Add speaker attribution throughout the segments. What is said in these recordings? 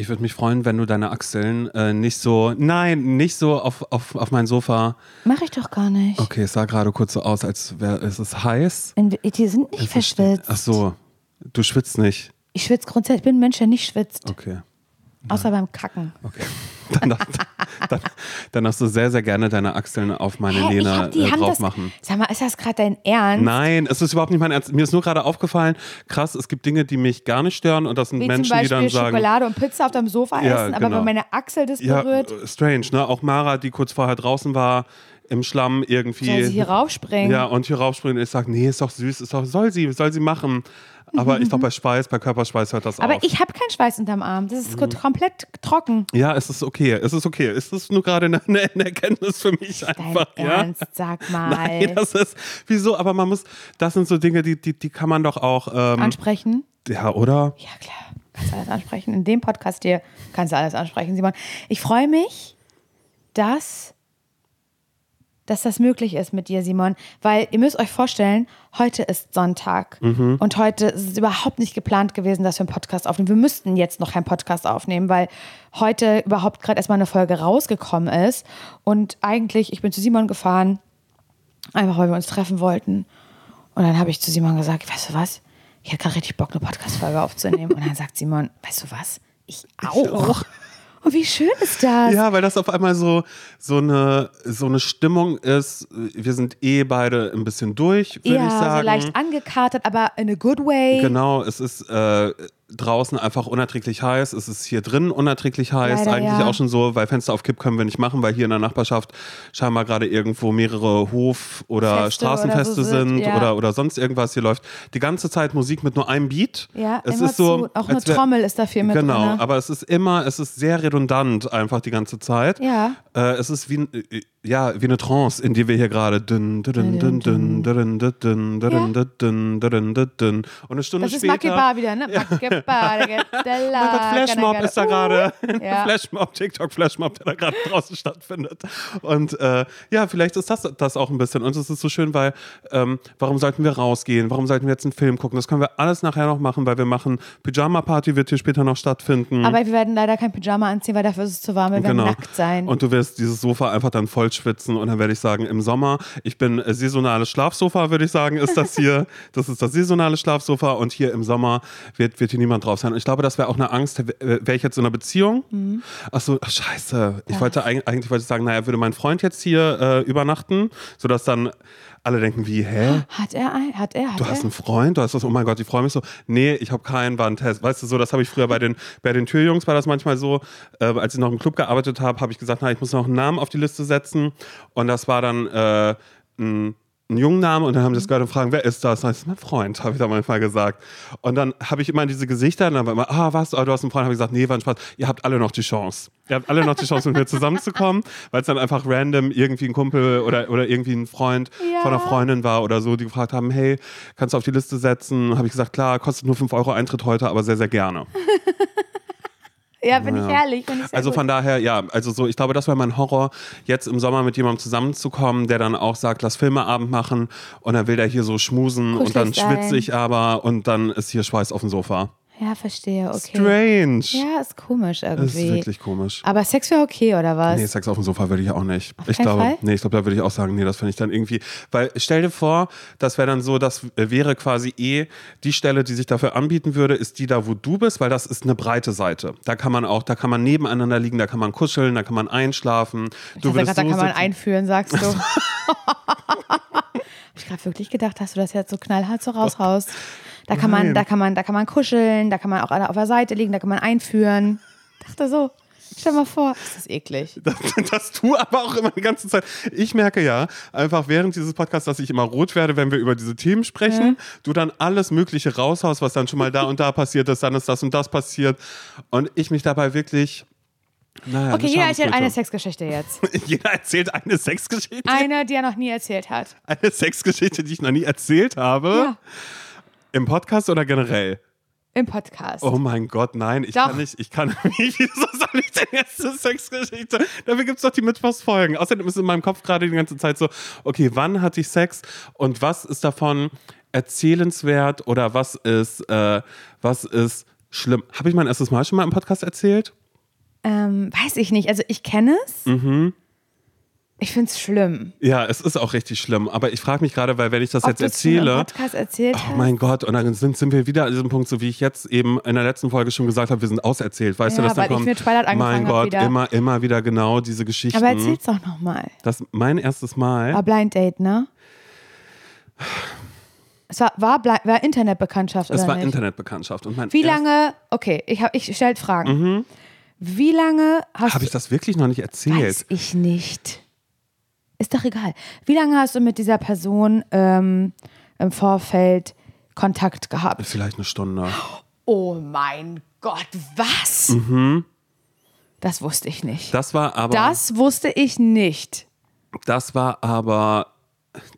Speaker 1: Ich würde mich freuen, wenn du deine Achseln äh, nicht so, nein, nicht so auf, auf, auf mein Sofa.
Speaker 2: Mach ich doch gar nicht.
Speaker 1: Okay, es sah gerade kurz so aus, als wäre es ist heiß.
Speaker 2: In, die sind nicht verschwitzt.
Speaker 1: Ach so, du schwitzt nicht.
Speaker 2: Ich schwitze grundsätzlich. Ich bin ein Mensch, der nicht schwitzt.
Speaker 1: Okay.
Speaker 2: Außer beim Kacken.
Speaker 1: Okay. Dann, dann, dann darfst du sehr, sehr gerne deine Achseln auf meine
Speaker 2: Hä,
Speaker 1: Lena
Speaker 2: die
Speaker 1: äh, drauf
Speaker 2: das,
Speaker 1: machen.
Speaker 2: Sag mal, ist das gerade dein Ernst?
Speaker 1: Nein, es ist überhaupt nicht mein Ernst. Mir ist nur gerade aufgefallen, krass, es gibt Dinge, die mich gar nicht stören und das sind
Speaker 2: Wie
Speaker 1: Menschen,
Speaker 2: zum
Speaker 1: die
Speaker 2: Beispiel
Speaker 1: dann sagen.
Speaker 2: Schokolade und Pizza auf deinem Sofa
Speaker 1: Ja,
Speaker 2: essen, aber
Speaker 1: genau.
Speaker 2: wenn meine Achsel das berührt,
Speaker 1: äh, strange, ne? Auch Mara, die kurz vorher draußen war, im Schlamm irgendwie.
Speaker 2: soll sie hier raufspringen.
Speaker 1: Ja, und hier raufspringen. Und ich sage, nee, ist doch süß, ist doch, soll sie, soll sie machen. Aber ich glaube, bei Schweiß, bei Körperschweiß hört das
Speaker 2: aber
Speaker 1: auf.
Speaker 2: ich habe keinen Schweiß unterm Arm. Das ist
Speaker 1: Mhm.
Speaker 2: komplett trocken.
Speaker 1: ja, es ist okay, es ist okay. Es ist nur gerade eine, eine Erkenntnis für mich
Speaker 2: Dein
Speaker 1: einfach. Ja?
Speaker 2: Ernst, sag mal.
Speaker 1: Nein, das ist, wieso? Aber man muss, das sind so Dinge, die, die, die kann man doch auch, ähm,
Speaker 2: Ansprechen?
Speaker 1: ja, oder?
Speaker 2: Ja, klar. Kannst du alles ansprechen. In dem Podcast hier kannst du alles ansprechen, Simon. Ich freue mich, dass, dass das möglich ist mit dir, Simon. Weil ihr müsst euch vorstellen, heute ist Sonntag. Und heute ist es überhaupt nicht geplant gewesen, dass wir einen Podcast aufnehmen. Wir müssten jetzt noch einen Podcast aufnehmen, weil heute überhaupt gerade erstmal eine Folge rausgekommen ist. Und eigentlich, ich bin zu Simon gefahren, einfach weil wir uns treffen wollten. Und dann habe ich zu Simon gesagt, weißt du was? Ich hätte gerade richtig Bock, eine Podcast-Folge aufzunehmen. Und dann sagt Simon, weißt du was? Ich auch. Und wie schön ist das?
Speaker 1: Ja, weil das auf einmal so, so, eine, so eine Stimmung ist. Wir sind eh beide ein bisschen durch, würde ich sagen.
Speaker 2: so leicht angekatert, aber in a good way.
Speaker 1: Genau, es ist äh, draußen einfach unerträglich heiß. Es ist hier drin unerträglich heiß.
Speaker 2: Leider,
Speaker 1: Eigentlich
Speaker 2: ja.
Speaker 1: auch schon so, weil Fenster auf Kipp können wir nicht machen, weil hier in der Nachbarschaft scheinbar gerade irgendwo mehrere Hof- oder
Speaker 2: Feste
Speaker 1: Straßenfeste
Speaker 2: oder so sind,
Speaker 1: sind
Speaker 2: ja.
Speaker 1: oder, oder sonst irgendwas hier läuft. Die ganze Zeit Musik mit nur einem Beat.
Speaker 2: Ja,
Speaker 1: es ist so.
Speaker 2: Zu, auch eine
Speaker 1: wär,
Speaker 2: Trommel ist da viel mit
Speaker 1: Genau,
Speaker 2: drin, ne?
Speaker 1: aber es ist immer, es ist sehr redundant einfach die ganze Zeit.
Speaker 2: Ja.
Speaker 1: Äh, es ist wie, ja, wie eine Trance, in die wir hier gerade. Und eine Stunde später.
Speaker 2: Das ist
Speaker 1: später,
Speaker 2: Makibar wieder, ne? Ja. Der
Speaker 1: Oh mein Gott, Flashmob ist da gerade.
Speaker 2: Ja.
Speaker 1: Flashmob, TikTok-Flashmob, der da gerade draußen stattfindet. Und äh, ja, vielleicht ist das das auch ein bisschen. Und es ist so schön, weil ähm, warum sollten wir rausgehen? Warum sollten wir jetzt einen Film gucken? Das können wir alles nachher noch machen, weil wir machen Pyjama-Party, wird hier später noch stattfinden.
Speaker 2: Aber wir werden leider kein Pyjama anziehen, weil dafür ist es zu warm. Wir werden nackt sein.
Speaker 1: Genau. Und du wirst dieses Sofa einfach dann voll schwitzen und dann werde ich sagen, im Sommer, ich bin äh, saisonales Schlafsofa, würde ich sagen, ist das hier. das ist das saisonale Schlafsofa und hier im Sommer wird, wird hier niemand drauf sein. Und ich glaube, das wäre auch eine Angst, wäre ich jetzt in einer Beziehung.
Speaker 2: Mhm.
Speaker 1: Ach so, ach, scheiße. Ich wollte eig- eigentlich wollte ich sagen, naja, würde mein Freund jetzt hier äh, übernachten, sodass dann alle denken, wie, hä?
Speaker 2: hat er ein? Hat er? Hat
Speaker 1: Du hast einen Freund, du hast das, oh mein Gott, ich freue mich so. Nee, ich habe keinen, war ein Test. Weißt du, so, das habe ich früher bei den, bei den Türjungs, war das manchmal so, äh, als ich noch im Club gearbeitet habe, habe ich gesagt, na, ich muss noch einen Namen auf die Liste setzen. Und das war dann äh, ein, ein Jungenname und dann haben sie das gehört und fragen, wer ist das? Das ist mein Freund, habe ich da manchmal gesagt. Und dann habe ich immer diese Gesichter und dann war immer, ah, was, ah, du hast einen Freund, habe ich gesagt, nee, war ein Spaß. Ihr habt alle noch die Chance. Ihr habt alle noch die Chance, mit mir zusammenzukommen, weil es dann einfach random irgendwie ein Kumpel oder, oder irgendwie ein Freund
Speaker 2: Ja.
Speaker 1: von einer Freundin war oder so, die gefragt haben, hey, kannst du auf die Liste setzen? Habe ich gesagt, klar, kostet nur 5 Euro Eintritt heute, aber sehr, sehr gerne.
Speaker 2: ja, ich
Speaker 1: Ja.
Speaker 2: herrlich. Find ich sehr
Speaker 1: Also
Speaker 2: gut.
Speaker 1: von daher, ja, also so, ich glaube, das wäre mein Horror, jetzt im Sommer mit jemandem zusammenzukommen, der dann auch sagt, lass Filmeabend machen und dann will der hier so schmusen und dann schwitze ich aber und dann ist hier Schweiß auf dem Sofa.
Speaker 2: Ja, verstehe, okay.
Speaker 1: Strange.
Speaker 2: Ja, ist komisch
Speaker 1: Das
Speaker 2: irgendwie.
Speaker 1: ist wirklich komisch.
Speaker 2: Aber Sex wäre okay, oder was?
Speaker 1: Nee, Sex auf dem Sofa würde ich auch nicht. ich
Speaker 2: keinen
Speaker 1: glaube,
Speaker 2: Fall?
Speaker 1: nee, ich glaube, da würde ich auch sagen, nee, das finde ich dann irgendwie, weil stell dir vor, das wäre dann so, das wäre quasi eh die Stelle, die sich dafür anbieten würde, ist die da, wo du bist, weil das ist eine breite Seite. Da kann man auch, da kann man nebeneinander liegen, da kann man kuscheln, da kann man einschlafen.
Speaker 2: Ich
Speaker 1: Du würdest
Speaker 2: grad, da
Speaker 1: so
Speaker 2: kann man einführen, sagst du. Hab ich gerade wirklich gedacht, dass du das jetzt so knallhart so raushaust. Da kann man, da kann man, da kann man kuscheln, da kann man auch auf der Seite liegen, da kann man einführen. Dachte so. Stell mal vor, ist das eklig.
Speaker 1: Das, das tu aber auch immer die ganze Zeit. Ich merke ja einfach während dieses Podcasts, dass ich immer rot werde, wenn wir über diese Themen sprechen. Du dann alles Mögliche raushaust, was dann schon mal da und da passiert ist, dann ist das und das passiert. Und ich mich dabei wirklich. Naja,
Speaker 2: Okay, jeder erzählt eine Sexgeschichte jetzt.
Speaker 1: Jeder erzählt eine Sexgeschichte.
Speaker 2: Eine, die er noch nie erzählt hat.
Speaker 1: Eine Sexgeschichte, die ich noch nie erzählt habe.
Speaker 2: Ja.
Speaker 1: Im Podcast oder generell?
Speaker 2: Im Podcast.
Speaker 1: Oh mein Gott, nein, ich
Speaker 2: Doch.
Speaker 1: kann nicht, ich kann nicht, wieso soll ich denn jetzt eine Sexgeschichte? Dafür gibt es doch die Mittwochsfolgen. Außerdem ist in meinem Kopf gerade die ganze Zeit so, okay, wann hatte ich Sex und was ist davon erzählenswert oder was ist, äh, was ist schlimm. Habe ich mein erstes Mal schon mal im Podcast erzählt?
Speaker 2: Ähm, weiß ich nicht. Also ich kenne es.
Speaker 1: Mhm.
Speaker 2: Ich finde es schlimm.
Speaker 1: Ja, es ist auch richtig schlimm. Aber ich frage mich gerade, weil wenn ich das
Speaker 2: Ob
Speaker 1: jetzt
Speaker 2: es
Speaker 1: erzähle,
Speaker 2: Podcast erzählt
Speaker 1: oh mein Gott, und dann sind, sind wir wieder an diesem Punkt, so wie ich jetzt eben in der letzten Folge schon gesagt habe, wir sind auserzählt. Weißt
Speaker 2: Ja,
Speaker 1: du, dass dann
Speaker 2: weil ich
Speaker 1: kommt,
Speaker 2: mit Twilight angefangen
Speaker 1: mein Gott,
Speaker 2: wieder.
Speaker 1: immer, immer wieder genau diese Geschichten.
Speaker 2: Aber erzähl's doch nochmal.
Speaker 1: Das mein erstes Mal.
Speaker 2: War Blind Date, ne? Es war, war, war Internetbekanntschaft,
Speaker 1: es
Speaker 2: oder
Speaker 1: war
Speaker 2: nicht?
Speaker 1: Internetbekanntschaft. Und mein
Speaker 2: Wie lange, okay, ich, hab- ich stelle Fragen. Wie lange hast
Speaker 1: Habe ich das wirklich noch nicht erzählt?
Speaker 2: Weiß ich nicht. Ist doch egal. Wie lange hast du mit dieser Person ähm, im Vorfeld Kontakt gehabt?
Speaker 1: Vielleicht eine Stunde.
Speaker 2: Oh mein Gott, was? Das wusste ich nicht.
Speaker 1: Das war aber.
Speaker 2: Das wusste ich nicht.
Speaker 1: Das war aber.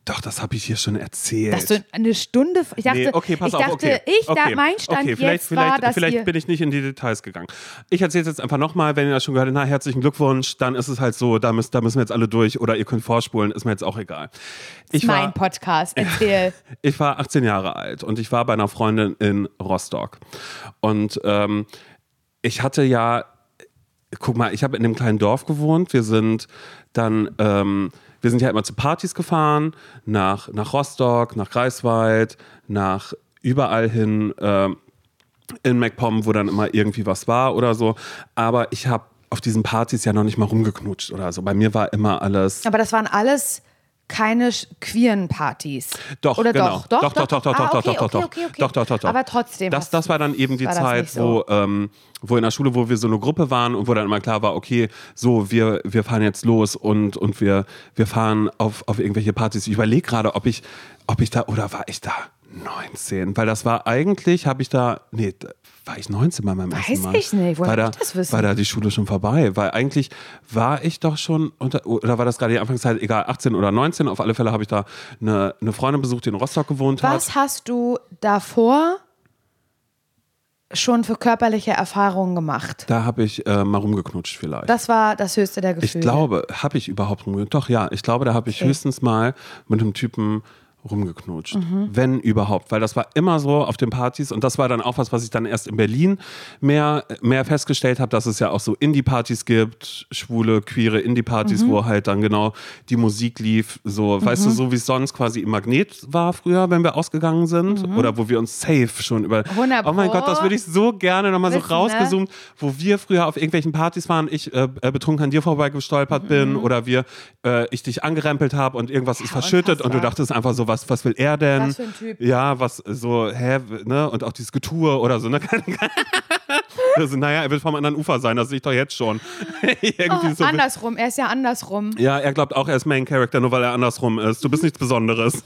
Speaker 1: Doch, das habe ich hier schon erzählt.
Speaker 2: Dass du eine Stunde. Ich dachte,
Speaker 1: nee, okay, pass
Speaker 2: ich
Speaker 1: auf,
Speaker 2: dachte,
Speaker 1: okay.
Speaker 2: ich, da,
Speaker 1: okay.
Speaker 2: mein Stand
Speaker 1: okay, vielleicht,
Speaker 2: jetzt
Speaker 1: vielleicht,
Speaker 2: war, dass
Speaker 1: vielleicht bin ich nicht in die Details gegangen. Ich erzähle es jetzt einfach nochmal, wenn ihr das schon gehört habt, na, herzlichen Glückwunsch, dann ist es halt so, da, müsst, da müssen wir jetzt alle durch oder ihr könnt vorspulen, ist mir jetzt auch egal. Ich
Speaker 2: mein
Speaker 1: war,
Speaker 2: Podcast. Erzähl.
Speaker 1: ich war 18 Jahre alt und ich war bei einer Freundin in Rostock. Und ähm, ich hatte ja, guck mal, ich habe in einem kleinen Dorf gewohnt. Wir sind dann, ähm, wir sind ja immer zu Partys gefahren, nach, nach Rostock, nach Greifswald, nach überall hin ähm, in MacPom, wo dann immer irgendwie was war oder so. Aber ich habe auf diesen Partys ja noch nicht mal rumgeknutscht oder so. Bei mir war immer alles.
Speaker 2: Aber das waren alles keine queeren Partys.
Speaker 1: Doch,
Speaker 2: Oder
Speaker 1: genau.
Speaker 2: doch?
Speaker 1: doch, doch, doch, doch,
Speaker 2: Ah,
Speaker 1: doch, doch, doch,
Speaker 2: okay, okay.
Speaker 1: doch, doch, doch, doch.
Speaker 2: Aber trotzdem.
Speaker 1: Das, das war dann eben die Zeit,
Speaker 2: so.
Speaker 1: wo, ähm, wo in der Schule, wo wir so eine Gruppe waren und wo dann immer klar war, okay, so, wir, wir fahren jetzt los und, und wir, wir fahren auf, auf irgendwelche Partys. Ich überlege gerade, ob ich, ob ich da, oder war ich da 19? Weil das war eigentlich, habe ich da, nee, war ich 19 bei meinem
Speaker 2: Weiß
Speaker 1: ersten Mal.
Speaker 2: ich nicht, woher
Speaker 1: war
Speaker 2: soll
Speaker 1: da,
Speaker 2: ich das wissen?
Speaker 1: War da die Schule schon vorbei? Weil eigentlich war ich doch schon, unter, oder war das gerade die Anfangszeit, egal, 18 oder 19, auf alle Fälle habe ich da eine, eine Freundin besucht, die in Rostock gewohnt hat.
Speaker 2: Was hast du davor schon für körperliche Erfahrungen gemacht?
Speaker 1: Da habe ich äh, mal rumgeknutscht vielleicht.
Speaker 2: Das war das höchste der
Speaker 1: ich
Speaker 2: Gefühle.
Speaker 1: glaube, habe ich überhaupt rumgeknutscht? Doch, ja. Ich glaube, da habe ich
Speaker 2: Okay.
Speaker 1: höchstens mal mit einem Typen rumgeknutscht.
Speaker 2: Mhm.
Speaker 1: Wenn überhaupt. Weil das war immer so auf den Partys und das war dann auch was, was ich dann erst in Berlin mehr, mehr festgestellt habe, dass es ja auch so Indie-Partys gibt, schwule, queere
Speaker 2: Mhm.
Speaker 1: Indie-Partys, wo halt dann genau die Musik lief. So, weißt du,
Speaker 2: Mhm.
Speaker 1: so wie es sonst quasi im Magnet war früher, wenn wir ausgegangen sind. Oder wo wir uns safe schon über.
Speaker 2: 100
Speaker 1: Oh mein. Gott, das würde ich so gerne nochmal so
Speaker 2: ne?
Speaker 1: rausgezoomt, wo wir früher auf irgendwelchen Partys waren, ich äh, äh, betrunken an dir vorbeigestolpert bin oder wir, äh, ich dich angerempelt habe und irgendwas ist verschüttet und du dachtest einfach so, was, was will er denn?
Speaker 2: Was für ein Typ.
Speaker 1: Ja, was so, hä, ne? Und auch dieses Getue oder so, ne? also, naja, er wird vom anderen Ufer sein, das sehe ich doch jetzt schon.
Speaker 2: Oh,
Speaker 1: so.
Speaker 2: andersrum, er ist ja andersrum.
Speaker 1: Ja, er glaubt auch, er ist Main Character, nur weil er andersrum ist. Du bist nichts Besonderes.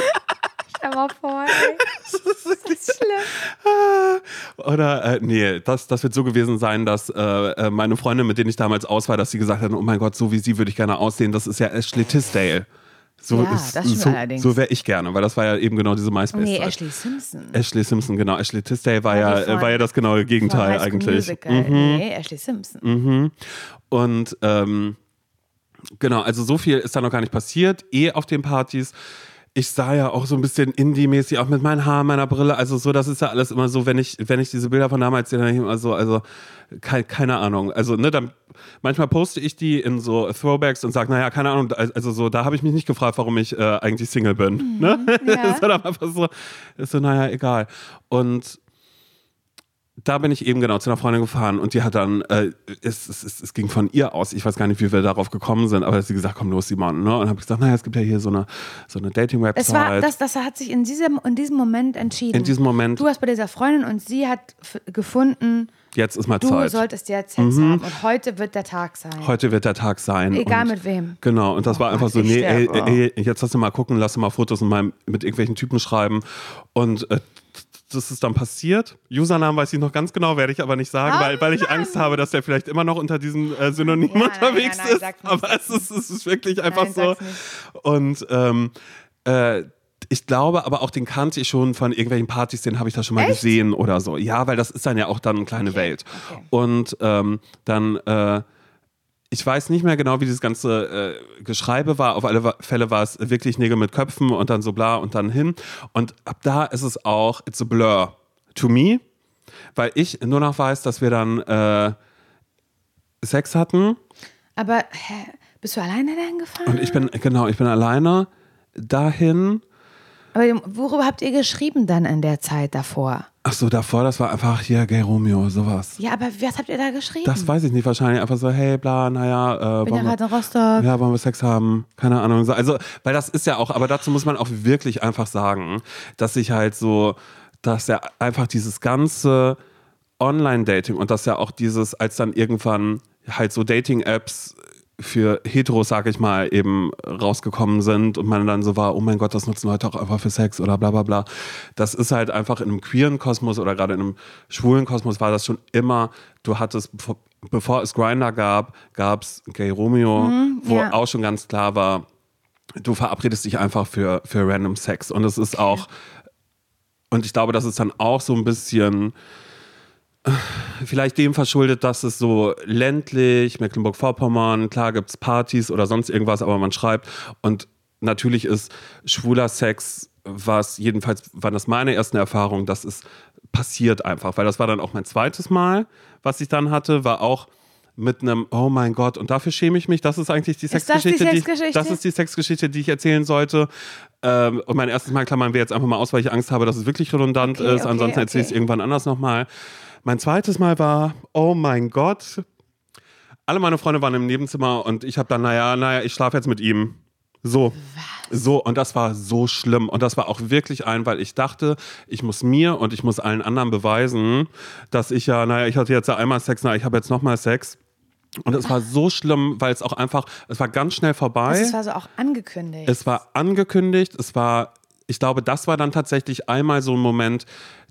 Speaker 2: Stell mal vor, ey. Das ist schlimm.
Speaker 1: Oder, äh, nee, das, das wird so gewesen sein, dass äh, äh, meine Freundin, mit denen ich damals aus war, dass sie gesagt hat, oh mein Gott, so wie sie würde ich gerne aussehen, das ist ja Ashley Tisdale. So,
Speaker 2: Ja,
Speaker 1: ist, so,
Speaker 2: allerdings.
Speaker 1: so wäre ich gerne, weil das war ja eben genau diese myspace
Speaker 2: Nee,
Speaker 1: Zeit.
Speaker 2: Ashley Simpson.
Speaker 1: Ashley Simpson, genau. Ashley Tisdale war
Speaker 2: Ja,
Speaker 1: ja,
Speaker 2: die von-
Speaker 1: äh, war ja das genaue Gegenteil eigentlich. Mhm.
Speaker 2: Nee, Ashley Simpson.
Speaker 1: Und ähm, genau, also so viel ist da noch gar nicht passiert. Eh auf den Partys. Ich sah ja auch so ein bisschen Indie-mäßig, auch mit meinen Haaren, meiner Brille. Also so, das ist ja alles immer so, wenn ich, wenn ich diese Bilder von damals sehe, dann immer so, also keine, keine Ahnung. Also, ne, dann manchmal poste ich die in so Throwbacks und sage, naja, keine Ahnung, also so, da habe ich mich nicht gefragt, warum ich äh, eigentlich Single bin. Ne?
Speaker 2: ja.
Speaker 1: ist dann einfach so, ist so, naja, egal. Und da bin ich eben genau zu einer Freundin gefahren und die hat dann, äh, es, es, es, es ging von ihr aus, ich weiß gar nicht, wie wir darauf gekommen sind, aber sie gesagt, komm los, Simon. Ne? Und habe gesagt, naja, es gibt ja hier so eine, so eine Dating-Website.
Speaker 2: Es war, das, das hat sich in diesem, in diesem Moment entschieden.
Speaker 1: In diesem Moment,
Speaker 2: Du warst bei dieser Freundin und sie hat gefunden,
Speaker 1: jetzt ist mal
Speaker 2: du
Speaker 1: Zeit.
Speaker 2: solltest jetzt Sex haben und heute wird der Tag sein.
Speaker 1: Heute wird der Tag sein.
Speaker 2: Egal
Speaker 1: und,
Speaker 2: mit wem.
Speaker 1: Genau, und das war einfach so, nee, ey, ey, jetzt lass du mal gucken, lass du mal Fotos mal mit irgendwelchen Typen schreiben. Und äh, das ist dann passiert. Usernamen weiß ich noch ganz genau, werde ich aber nicht sagen,
Speaker 2: Oh
Speaker 1: weil, weil ich Angst habe, dass der vielleicht immer noch unter diesem äh, Synonym
Speaker 2: Ja,
Speaker 1: unterwegs
Speaker 2: nein, nein,
Speaker 1: ist. aber es ist, es ist wirklich einfach so. Und ähm, äh, ich glaube aber auch, den kannte ich schon von irgendwelchen Partys, den habe ich da schon mal
Speaker 2: Echt?
Speaker 1: gesehen oder so. Ja, weil das ist dann ja auch dann eine kleine
Speaker 2: Okay,
Speaker 1: Welt.
Speaker 2: okay.
Speaker 1: Und ähm, dann, äh, ich weiß nicht mehr genau, wie dieses ganze äh, Geschreibe war. Auf alle Fälle war es wirklich Nägel mit Köpfen und dann so bla und dann hin. Und ab da ist es auch, it's a blur to me. weil ich nur noch weiß, dass wir dann äh, Sex hatten
Speaker 2: Aber hä, bist du alleine dahin gefahren?
Speaker 1: und ich bin, genau, ich bin alleine dahin.
Speaker 2: Aber worüber habt ihr geschrieben dann in der Zeit davor?
Speaker 1: Ach so, davor, das war einfach hier Gay Romeo, sowas.
Speaker 2: Ja, aber was habt ihr da geschrieben?
Speaker 1: Das weiß ich nicht, wahrscheinlich einfach so, hey, bla, naja, äh,
Speaker 2: bin ja
Speaker 1: wollen wir-
Speaker 2: gerade in Rostock.
Speaker 1: Ja, wollen wir Sex haben? Keine Ahnung. So, Also, weil das ist ja auch, aber dazu muss man auch wirklich einfach sagen, dass ich halt so, dass ja einfach dieses ganze Online-Dating und dass ja auch dieses, als dann irgendwann halt so Dating-Apps für Heteros, sag ich mal, eben rausgekommen sind und man dann so war, oh mein Gott, das nutzen Leute auch einfach für Sex oder bla bla bla. Das ist halt einfach in einem queeren Kosmos oder gerade in einem schwulen Kosmos war das schon immer, du hattest, bevor, es Grinder gab, gab es Gay Romeo, wo
Speaker 2: ja.
Speaker 1: auch schon ganz klar war, du verabredest dich einfach für, für random Sex. Und es ist auch, und ich glaube, das ist dann auch so ein bisschen vielleicht dem verschuldet, dass es so ländlich, Mecklenburg-Vorpommern, klar gibt es Partys oder sonst irgendwas, aber man schreibt. Und natürlich ist schwuler Sex, was jedenfalls war das meine ersten Erfahrungen, das ist passiert einfach, weil das war dann auch mein zweites Mal, was ich dann hatte, war auch mit einem, oh mein Gott, und dafür schäme ich mich. Das ist eigentlich die
Speaker 2: das die
Speaker 1: Sexgeschichte, die,
Speaker 2: Sexgeschichte?
Speaker 1: ich, das ist die Sexgeschichte, die ich erzählen sollte. Ähm, und mein erstes Mal klammern wir jetzt einfach mal aus, weil ich Angst habe, dass es wirklich redundant
Speaker 2: Okay,
Speaker 1: ist.
Speaker 2: okay,
Speaker 1: Ansonsten erzähle ich es
Speaker 2: okay.
Speaker 1: irgendwann anders nochmal. Mein zweites Mal war, oh mein Gott, alle meine Freunde waren im Nebenzimmer und ich habe dann, naja, naja, ich schlafe jetzt mit ihm. So. So, und das war so schlimm. Und das war auch wirklich ein, weil ich dachte, ich muss mir und ich muss allen anderen beweisen, dass ich ja, naja, ich hatte jetzt ja einmal Sex, naja, ich habe jetzt nochmal Sex. Und es war so schlimm, weil es auch einfach, es war ganz schnell vorbei.
Speaker 2: das war so auch angekündigt.
Speaker 1: Es war angekündigt, es war, ich glaube, das war dann tatsächlich einmal so ein Moment,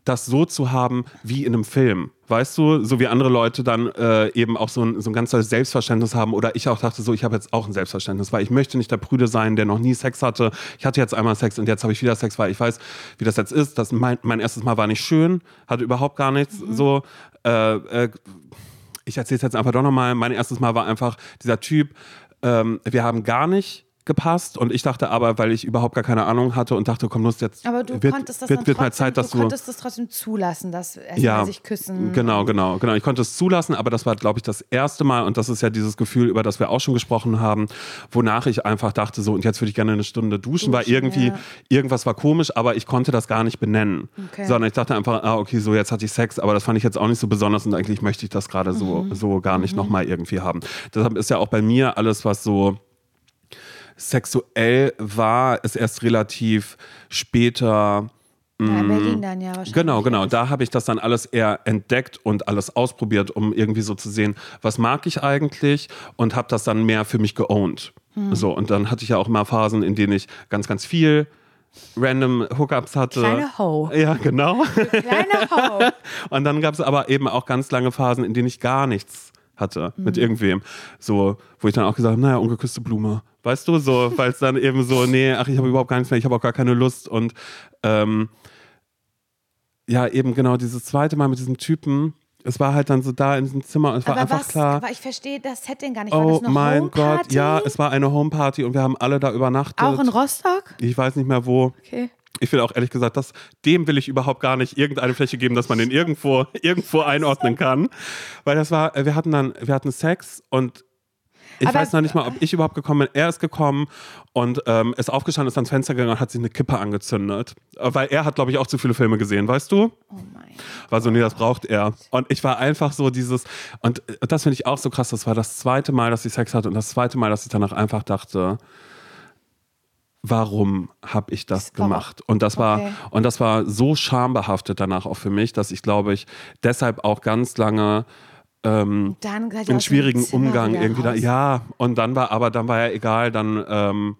Speaker 1: das so zu haben wie in einem Film. Weißt du, so wie andere Leute dann äh, eben auch so ein, so ein ganz tolles Selbstverständnis haben. Oder ich auch dachte so, ich habe jetzt auch ein Selbstverständnis, weil ich möchte nicht der Prüde sein, der noch nie Sex hatte. Ich hatte jetzt einmal Sex und jetzt habe ich wieder Sex, weil ich weiß, wie das jetzt ist. Das, mein, mein erstes Mal war nicht schön, hatte überhaupt gar nichts. So, äh, äh, ich erzähle es jetzt einfach doch nochmal. Mein erstes Mal war einfach dieser Typ, ähm, wir haben gar nicht gepasst und ich dachte aber, weil ich überhaupt gar keine Ahnung hatte und dachte, komm, los, jetzt
Speaker 2: aber du
Speaker 1: wird,
Speaker 2: konntest das
Speaker 1: wird, wird
Speaker 2: trotzdem,
Speaker 1: mal Zeit, dass
Speaker 2: du
Speaker 1: du...
Speaker 2: konntest das trotzdem zulassen, dass
Speaker 1: ja,
Speaker 2: sich küssen.
Speaker 1: genau, genau, genau. Ich konnte es zulassen, aber das war, glaube ich, das erste Mal und das ist ja dieses Gefühl, über das wir auch schon gesprochen haben, wonach ich einfach dachte, so und jetzt würde ich gerne eine Stunde duschen, weil
Speaker 2: Duschen,
Speaker 1: irgendwie
Speaker 2: ja.
Speaker 1: irgendwas war komisch, aber ich konnte das gar nicht benennen,
Speaker 2: Okay.
Speaker 1: sondern ich dachte einfach, ah, okay, so jetzt hatte ich Sex, aber das fand ich jetzt auch nicht so besonders und eigentlich möchte ich das gerade so,
Speaker 2: Mhm.
Speaker 1: so gar nicht nochmal irgendwie haben. Deshalb ist ja auch bei mir alles, was so sexuell war, ist erst relativ später.
Speaker 2: Ja, in Berlin dann ja wahrscheinlich.
Speaker 1: Genau, genau. Da habe ich das dann alles eher entdeckt und alles ausprobiert, um irgendwie so zu sehen, was mag ich eigentlich und habe das dann mehr für mich geowned.
Speaker 2: Hm.
Speaker 1: So, und dann hatte ich ja auch mal Phasen, in denen ich ganz, ganz viel random Hookups hatte.
Speaker 2: Kleine Ho.
Speaker 1: Ja, genau.
Speaker 2: Kleine Ho.
Speaker 1: Und dann gab es aber eben auch ganz lange Phasen, in denen ich gar nichts hatte mit irgendwem. So, wo ich dann auch gesagt habe, naja, ungeküsste Blume. Weißt du, so, weil es dann eben so, nee, ach, ich habe überhaupt gar nichts mehr, ich habe auch gar keine Lust. Und ähm, ja, eben genau dieses zweite Mal mit diesem Typen, es war halt dann so da in diesem Zimmer und es war
Speaker 2: Aber
Speaker 1: einfach
Speaker 2: was,
Speaker 1: klar.
Speaker 2: aber ich verstehe das Setting gar nicht. War
Speaker 1: Oh mein
Speaker 2: Homeparty?
Speaker 1: Gott, ja, es war eine Homeparty und wir haben alle da übernachtet.
Speaker 2: Auch in Rostock?
Speaker 1: ich weiß nicht mehr wo.
Speaker 2: Okay.
Speaker 1: Ich will auch ehrlich gesagt, das, dem will ich überhaupt gar nicht irgendeine Fläche geben, dass man den irgendwo, irgendwo einordnen kann. Weil das war, wir hatten dann, wir hatten Sex und ich
Speaker 2: Aber-
Speaker 1: weiß noch nicht mal, ob ich überhaupt gekommen bin. Er ist gekommen und ähm, ist aufgestanden, ist ans Fenster gegangen und hat sich eine Kippe angezündet. Äh, Weil er hat, glaube ich, auch zu viele Filme gesehen, weißt du?
Speaker 2: Oh mein.
Speaker 1: War so, nee, das braucht er. Und ich war einfach so dieses, und äh, das finde ich auch so krass, das war das zweite Mal, dass ich Sex hatte und das zweite Mal, dass ich danach einfach dachte, warum habe ich das gemacht? Und das war,
Speaker 2: Okay.
Speaker 1: und das war so schambehaftet danach auch für mich, dass ich glaube ich deshalb auch ganz lange ähm, einen schwierigen Umgang irgendwie da. Ja, und dann war, aber dann war ja egal, dann ähm,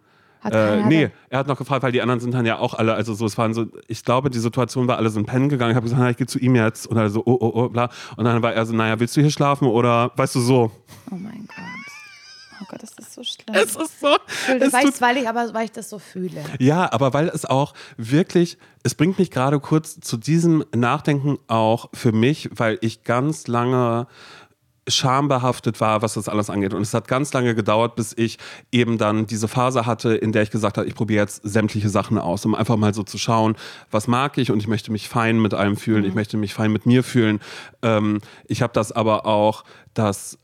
Speaker 1: äh, nee, er hat noch gefragt, weil die anderen sind dann ja auch alle, also so, es waren so, ich glaube, die Situation war, alle sind pennen gegangen. Ich habe gesagt, na, ich gehe zu ihm jetzt. Und er so, oh, oh, oh, bla. Und dann war er so, naja, willst du hier schlafen oder, weißt du, so.
Speaker 2: Oh mein Gott. Oh Gott, das ist so schlimm.
Speaker 1: Es ist so. es
Speaker 2: weiß,
Speaker 1: tut,
Speaker 2: weil ich, aber weil ich das so fühle.
Speaker 1: ja, aber weil es auch wirklich, es bringt mich gerade kurz zu diesem Nachdenken auch für mich, weil ich ganz lange schambehaftet war, was das alles angeht. Und es hat ganz lange gedauert, bis ich eben dann diese Phase hatte, in der ich gesagt habe, ich probiere jetzt sämtliche Sachen aus, um einfach mal so zu schauen, was mag ich und ich möchte mich fein mit allem fühlen, mhm. ich möchte mich fein mit mir fühlen. Ähm, ich habe das aber auch, dass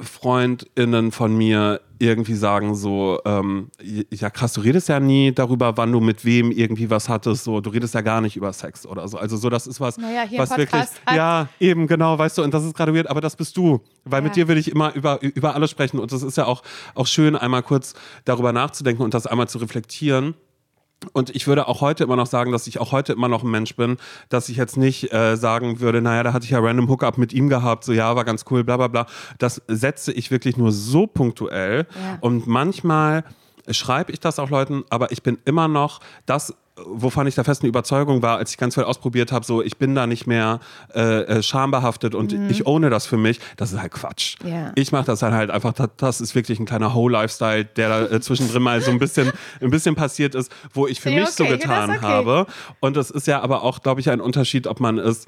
Speaker 1: FreundInnen von mir irgendwie sagen so, ähm, ja krass, du redest ja nie darüber, wann du mit wem irgendwie was hattest, so, du redest ja gar nicht über Sex oder so. Also so, das ist was,
Speaker 2: naja,
Speaker 1: was Podcast wirklich, halt. ja, eben, genau, weißt du, und das ist gerade weird, aber das bist du, weil ja. mit dir will ich immer über, über alles sprechen und das ist ja auch, auch schön, einmal kurz darüber nachzudenken und das einmal zu reflektieren. Und ich würde auch heute immer noch sagen, dass ich auch heute immer noch ein Mensch bin, dass ich jetzt nicht äh, sagen würde, naja, da hatte ich ja random Hookup mit ihm gehabt, so ja, war ganz cool, bla bla bla. Das setze ich wirklich nur so punktuell. Ja. Und manchmal schreibe ich das auch Leuten, aber ich bin immer noch das wovon ich der festen Überzeugung war, als ich ganz viel ausprobiert habe, so ich bin da nicht mehr äh, äh schambehaftet und mhm. ich ohne das für mich, das ist halt Quatsch.
Speaker 2: Ja.
Speaker 1: Ich mache das dann halt einfach, das, das, ist wirklich ein kleiner Whole-Lifestyle, der da äh, zwischendrin mal so ein bisschen, ein bisschen passiert ist, wo ich für ja, mich okay, so getan okay. habe. Und das ist ja aber auch, glaube ich, ein Unterschied, ob man es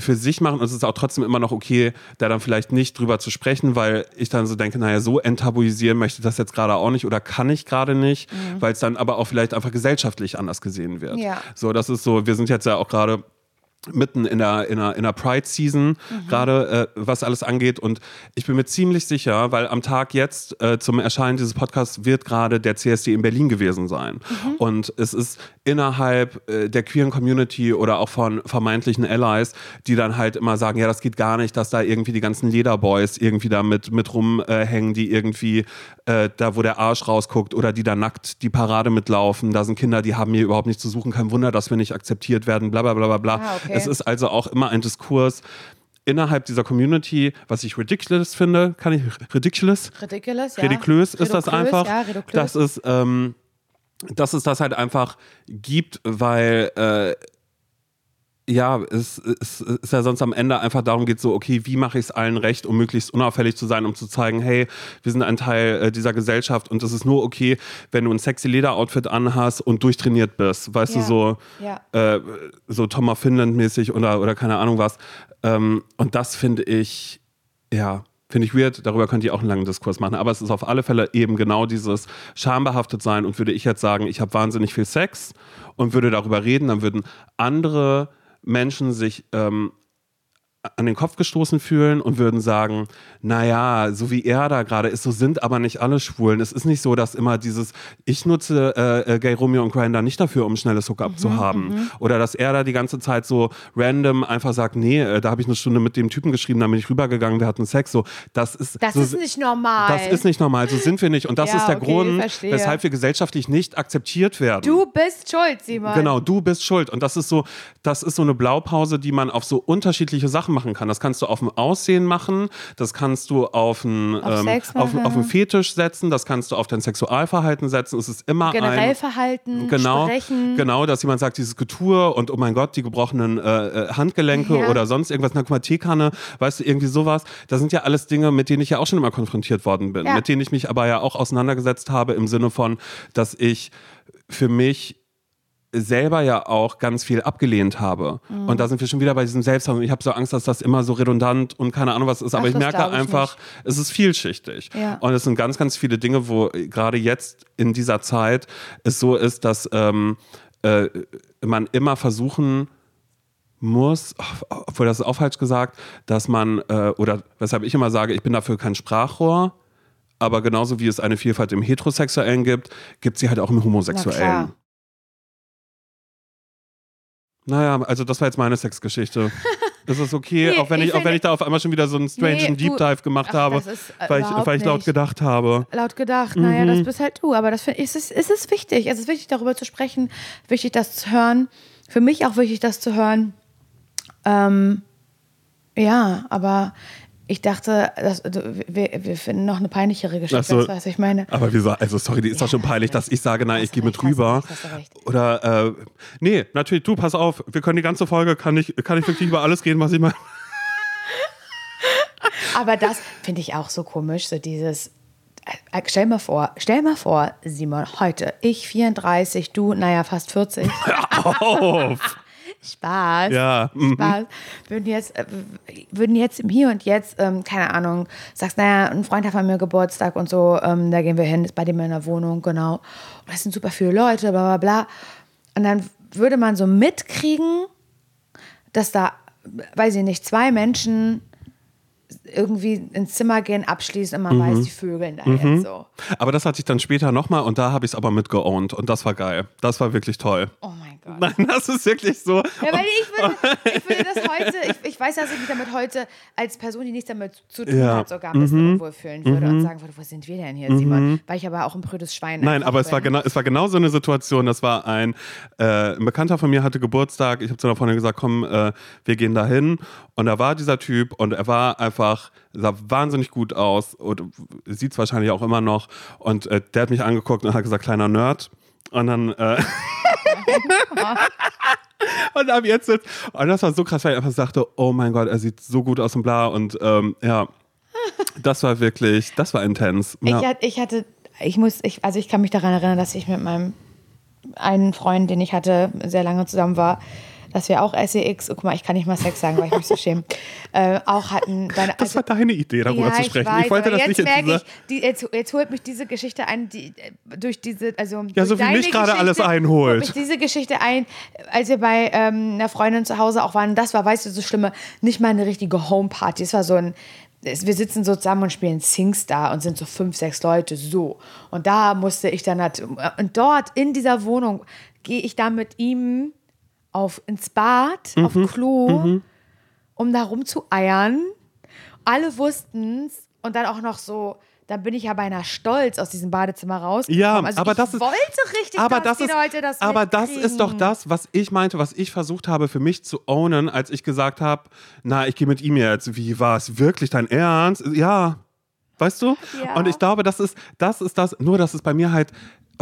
Speaker 1: für sich machen und es ist auch trotzdem immer noch okay, da dann vielleicht nicht drüber zu sprechen, weil ich dann so denke, naja, so enttabuisieren möchte ich das jetzt gerade auch nicht oder kann ich gerade nicht, mhm. weil es dann aber auch vielleicht einfach gesellschaftlich anders gesehen wird.
Speaker 2: Ja.
Speaker 1: So, das ist so, wir sind jetzt ja auch gerade mitten in der, in der, in der Pride-Season, mhm. gerade äh, was alles angeht. Und ich bin mir ziemlich sicher, weil am Tag jetzt äh, zum Erscheinen dieses Podcasts wird gerade der CSD in Berlin gewesen sein. Mhm. Und es ist innerhalb äh, der queeren Community oder auch von vermeintlichen Allies, die dann halt immer sagen, ja, das geht gar nicht, dass da irgendwie die ganzen Lederboys irgendwie da mit, mit rumhängen, die irgendwie äh, da, wo der Arsch rausguckt oder die da nackt die Parade mitlaufen. Da sind Kinder, die haben hier überhaupt nichts zu suchen. Kein Wunder, dass wir nicht akzeptiert werden, bla bla bla bla bla. Ah, okay. Es ist also auch immer ein Diskurs innerhalb dieser Community, was ich ridiculous finde, kann ich ridiculous?
Speaker 2: Ridiculous, ja.
Speaker 1: Ridiculous ist das einfach. Ja, das ist, ähm, dass es das halt einfach gibt, weil äh, ja, es, es, ist ja sonst am Ende einfach darum geht, so, okay, wie mache ich es allen recht, um möglichst unauffällig zu sein, um zu zeigen, hey, wir sind ein Teil äh, dieser Gesellschaft und es ist nur okay, wenn du ein sexy Leder-Outfit anhast und durchtrainiert bist. Weißt ja. du, so,
Speaker 2: ja.
Speaker 1: äh, so Tom of Finland-mäßig oder, oder keine Ahnung was. Ähm, und das finde ich, ja, Finde ich weird, darüber könnt ihr auch einen langen Diskurs machen. Aber es ist auf alle Fälle eben genau dieses schambehaftet sein. Und würde ich jetzt sagen, ich habe wahnsinnig viel Sex und würde darüber reden, dann würden andere Menschen sich ähm, an den Kopf gestoßen fühlen und würden sagen, naja, so wie er da gerade ist, so sind aber nicht alle Schwulen. Es ist nicht so, dass immer dieses, ich nutze äh, äh Gay Romeo und Grindr nicht dafür, um ein schnelles Hookup mhm, zu haben. Mhm. Oder dass er da die ganze Zeit so random einfach sagt, nee, äh, da habe ich eine Stunde mit dem Typen geschrieben, da bin ich rübergegangen, wir hatten Sex. So, das ist,
Speaker 2: das
Speaker 1: so,
Speaker 2: ist nicht normal.
Speaker 1: Das ist nicht normal, so sind wir nicht. Und das ja, ist der okay, Grund, verstehe. weshalb wir gesellschaftlich nicht akzeptiert werden.
Speaker 2: Du bist schuld, Simon.
Speaker 1: Genau, du bist schuld. Und das ist so, das ist so eine Blaupause, die man auf so unterschiedliche Sachen machen kann. Das kannst du auf dem Aussehen machen, das kannst du auf ein, auf, ähm, auf, auf einen Fetisch setzen, das kannst du auf dein Sexualverhalten setzen. Es ist immer
Speaker 2: Generell
Speaker 1: ein,
Speaker 2: Verhalten,
Speaker 1: genau,
Speaker 2: sprechen.
Speaker 1: Genau, dass jemand sagt, dieses Getue und oh mein Gott, die gebrochenen äh, äh Handgelenke ja. oder sonst irgendwas, na guck mal, Teekanne, weißt du, irgendwie sowas. Das sind ja alles Dinge, mit denen ich ja auch schon immer konfrontiert worden bin, ja. mit denen ich mich aber ja auch auseinandergesetzt habe im Sinne von, dass ich für mich selber ja auch ganz viel abgelehnt habe. Mhm. Und da sind wir schon wieder bei diesem Selbsthass. Ich habe so Angst, dass das immer so redundant und keine Ahnung was ist. Aber Ach, ich merke ich einfach, nicht. es ist vielschichtig.
Speaker 2: Ja.
Speaker 1: Und es sind ganz, ganz viele Dinge, wo gerade jetzt in dieser Zeit es so ist, dass ähm, äh, man immer versuchen muss, obwohl das ist auch falsch gesagt, dass man, äh, oder weshalb ich immer sage, ich bin dafür kein Sprachrohr, aber genauso wie es eine Vielfalt im Heterosexuellen gibt, gibt sie halt auch im Homosexuellen. Naja, also das war jetzt meine Sexgeschichte. Ist es okay, nee, auch, wenn ich, ich auch wenn ich da auf einmal schon wieder so einen strange nee, Deep Dive gemacht ach, habe, weil, ich, weil ich laut gedacht habe.
Speaker 2: Laut gedacht, mhm. naja, das bist halt du. Aber das ist, ist, ist es wichtig. Es ist wichtig, darüber zu sprechen, wichtig, das zu hören. Für mich auch wichtig, das zu hören. Ähm, ja, aber ich dachte, das, wir, wir, finden noch eine peinlichere Geschichte, so, weißt, was ich meine.
Speaker 1: Aber wieso? Also, sorry, die ist ja, doch schon peinlich, dass ich sage, nein, ich gehe mit rüber. Oder, äh, nee, natürlich, du, pass auf, wir können die ganze Folge, kann ich, kann ich wirklich über alles gehen, was ich meine.
Speaker 2: Aber das finde ich auch so komisch, so dieses, äh, Stell mal vor, stell mal vor, Simon, heute, ich 34, du, naja, fast 40.
Speaker 1: Hör auf!
Speaker 2: Spaß.
Speaker 1: Ja. mhm.
Speaker 2: Spaß. Würden jetzt, äh, würden jetzt im Hier und Jetzt, ähm, keine Ahnung, sagst, naja, ein Freund hat von mir Geburtstag und so, ähm, da gehen wir hin, ist bei dem in der Wohnung, genau. Und das sind super viele Leute, bla bla bla. Und dann würde man so mitkriegen, dass da, weiß ich nicht, zwei Menschen irgendwie ins Zimmer gehen, abschließen und man weiß, die Vögeln da jetzt so.
Speaker 1: Aber das hatte ich dann später nochmal und da habe ich es aber mitgeowned und das war geil. Das war wirklich toll.
Speaker 2: Oh mein Gott.
Speaker 1: Nein, das ist wirklich so.
Speaker 2: Ja, weil ich würde, ich würde das heute, ich, ich weiß, dass ich mich damit heute als Person, die nichts damit zu tun
Speaker 1: Ja.
Speaker 2: hat, sogar ein bisschen unwohl fühlen würde und sagen würde, wo sind wir denn hier, Simon? Weil ich aber auch ein prüdes Schwein
Speaker 1: Nein, aber es war, genau, es war genau so eine Situation. Das war ein, äh, ein Bekannter von mir hatte Geburtstag. Ich habe zu einer Freundin gesagt, komm, äh, wir gehen da hin. Und da war dieser Typ und er war einfach, sah wahnsinnig gut aus und sieht es wahrscheinlich auch immer noch. Und äh, der hat mich angeguckt und hat gesagt, kleiner Nerd. Und dann. Äh, und ab jetzt sitzt. Und das war so krass, weil ich einfach sagte, oh mein Gott, er sieht so gut aus und bla. Und ähm, ja, das war wirklich, das war intens. Ja.
Speaker 2: Ich, hatte, ich hatte, ich muss, ich, also ich kann mich daran erinnern, dass ich mit meinem einen Freund, den ich hatte, sehr lange zusammen war, dass wir auch SEX, oh, guck mal, ich kann nicht mal Sex sagen, weil ich mich so schäme, äh, auch hatten. Deine,
Speaker 1: Das war deine Idee, darüber zu sprechen.
Speaker 2: weiß,
Speaker 1: ich wollte das
Speaker 2: jetzt
Speaker 1: nicht
Speaker 2: merke ich, die, jetzt, jetzt holt mich diese Geschichte ein, die, äh, durch diese, also
Speaker 1: Ja, so wie mich gerade alles einholt.
Speaker 2: holt mich diese Geschichte ein, als wir bei ähm, einer Freundin zu Hause auch waren. Das war, weißt du, so schlimme, nicht mal eine richtige Homeparty. Es war so ein, wir sitzen so zusammen und spielen SingStar und sind so fünf, sechs Leute so. Und da musste ich dann, halt, und dort in dieser Wohnung gehe ich dann mit ihm auf, ins Bad, auf
Speaker 1: Mhm.
Speaker 2: Klo, um da rumzueiern. Alle wussten's und dann auch noch so, dann bin ich ja beinahe stolz aus diesem Badezimmer rausgekommen.
Speaker 1: Ja,
Speaker 2: also
Speaker 1: aber
Speaker 2: ich
Speaker 1: das ist,
Speaker 2: wollte richtig,
Speaker 1: aber
Speaker 2: dass
Speaker 1: das
Speaker 2: die
Speaker 1: ist,
Speaker 2: Leute das
Speaker 1: aber das ist doch das, was ich meinte, was ich versucht habe für mich zu ownen, als ich gesagt habe, na, ich gehe mit ihm jetzt. Wie war es wirklich dein Ernst? Ja, weißt du?
Speaker 2: Ja.
Speaker 1: Und ich glaube, das ist, das ist das. Nur, dass es bei mir halt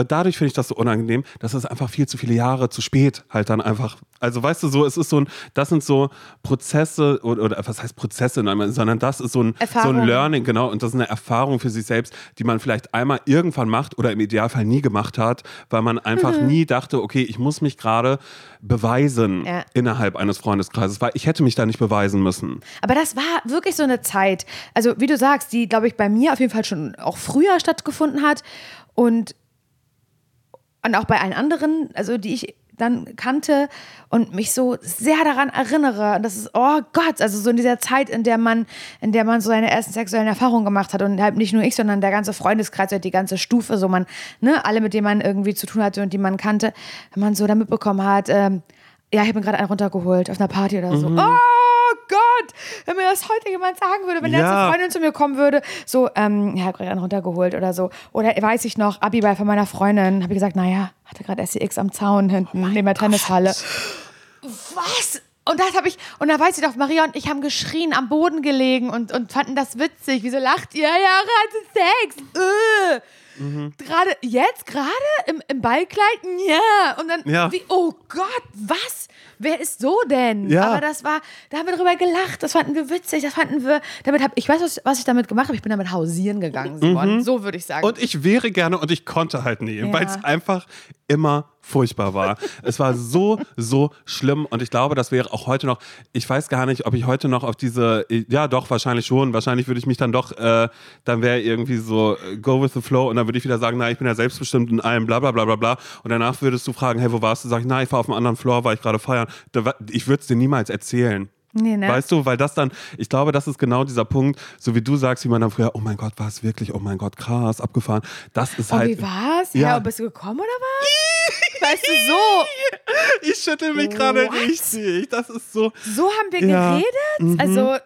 Speaker 1: dadurch finde ich das so unangenehm, dass es einfach viel zu viele Jahre zu spät halt dann einfach. Also weißt du so, es ist so ein, das sind so Prozesse oder, oder was heißt Prozesse, nein, sondern das ist so ein, so ein Learning, genau. Und das ist eine Erfahrung für sich selbst, die man vielleicht einmal irgendwann macht oder im Idealfall nie gemacht hat, weil man einfach
Speaker 2: Mhm.
Speaker 1: nie dachte, okay, ich muss mich gerade beweisen
Speaker 2: Ja.
Speaker 1: innerhalb eines Freundeskreises, weil ich hätte mich da nicht beweisen müssen.
Speaker 2: Aber das war wirklich so eine Zeit, also wie du sagst, die, glaube ich, bei mir auf jeden Fall schon auch früher stattgefunden hat und, und auch bei allen anderen, also die ich dann kannte und mich so sehr daran erinnere. Und das ist, oh Gott, also so in dieser Zeit, in der man, in der man so seine ersten sexuellen Erfahrungen gemacht hat und halt nicht nur ich, sondern der ganze Freundeskreis und die ganze Stufe, so man, ne, alle, mit denen man irgendwie zu tun hatte und die man kannte, wenn man so da mitbekommen hat, ähm, ja, ich habe mir gerade einen runtergeholt auf einer Party oder so. Oh Gott, wenn mir das heute jemand sagen würde, wenn
Speaker 1: Ja.
Speaker 2: jetzt eine Freundin zu mir kommen würde, so, ähm, ja, hab gerade einen runtergeholt oder so. Oder weiß ich noch, Abiball von meiner Freundin, habe ich gesagt, naja, hatte gerade SEX am Zaun hinten neben der Tennishalle. Was? Und das habe ich, und da weiß ich doch, Maria und ich haben geschrien, am Boden gelegen und, und fanden das witzig. Wieso lacht ihr? Ja, hatte Sex. Äh.
Speaker 1: Mhm.
Speaker 2: Gerade, jetzt gerade? Im, Im Ballkleid? Ja. Und dann,
Speaker 1: Ja.
Speaker 2: wie, oh Gott, was? Wer ist so denn?
Speaker 1: Ja.
Speaker 2: Aber das war, da haben wir drüber gelacht, das fanden wir witzig, das fanden wir, damit hab, ich weiß, was, was ich damit gemacht habe, ich bin damit hausieren gegangen, Simon. So würde ich sagen.
Speaker 1: Mhm. Und ich wäre gerne und ich konnte halt nie,
Speaker 2: Ja.
Speaker 1: weil es einfach immer furchtbar war. es war so, so schlimm und ich glaube, das wäre auch heute noch, ich weiß gar nicht, ob ich heute noch auf diese, ja doch, wahrscheinlich schon, wahrscheinlich würde ich mich dann doch, äh, dann wäre irgendwie so, äh, go with the flow und dann würde ich wieder sagen, na, ich bin ja selbstbestimmt in allem, bla bla bla bla bla und danach würdest du fragen, hey, wo warst du? Sag ich, na, ich war auf einem anderen Floor, war ich gerade feiern. Ich würde es dir niemals erzählen.
Speaker 2: Nee, ne?
Speaker 1: Weißt du, weil das dann, ich glaube, das ist genau dieser Punkt, so wie du sagst, wie man dann früher, oh mein Gott, war es wirklich, oh mein Gott, krass, abgefahren. Das ist
Speaker 2: Und
Speaker 1: halt.
Speaker 2: wie war's?
Speaker 1: Ja.
Speaker 2: Ja. bist du gekommen oder was? Weißt du, so,
Speaker 1: Ich schüttel mich gerade richtig. Das ist so.
Speaker 2: so haben wir
Speaker 1: Ja.
Speaker 2: geredet? Also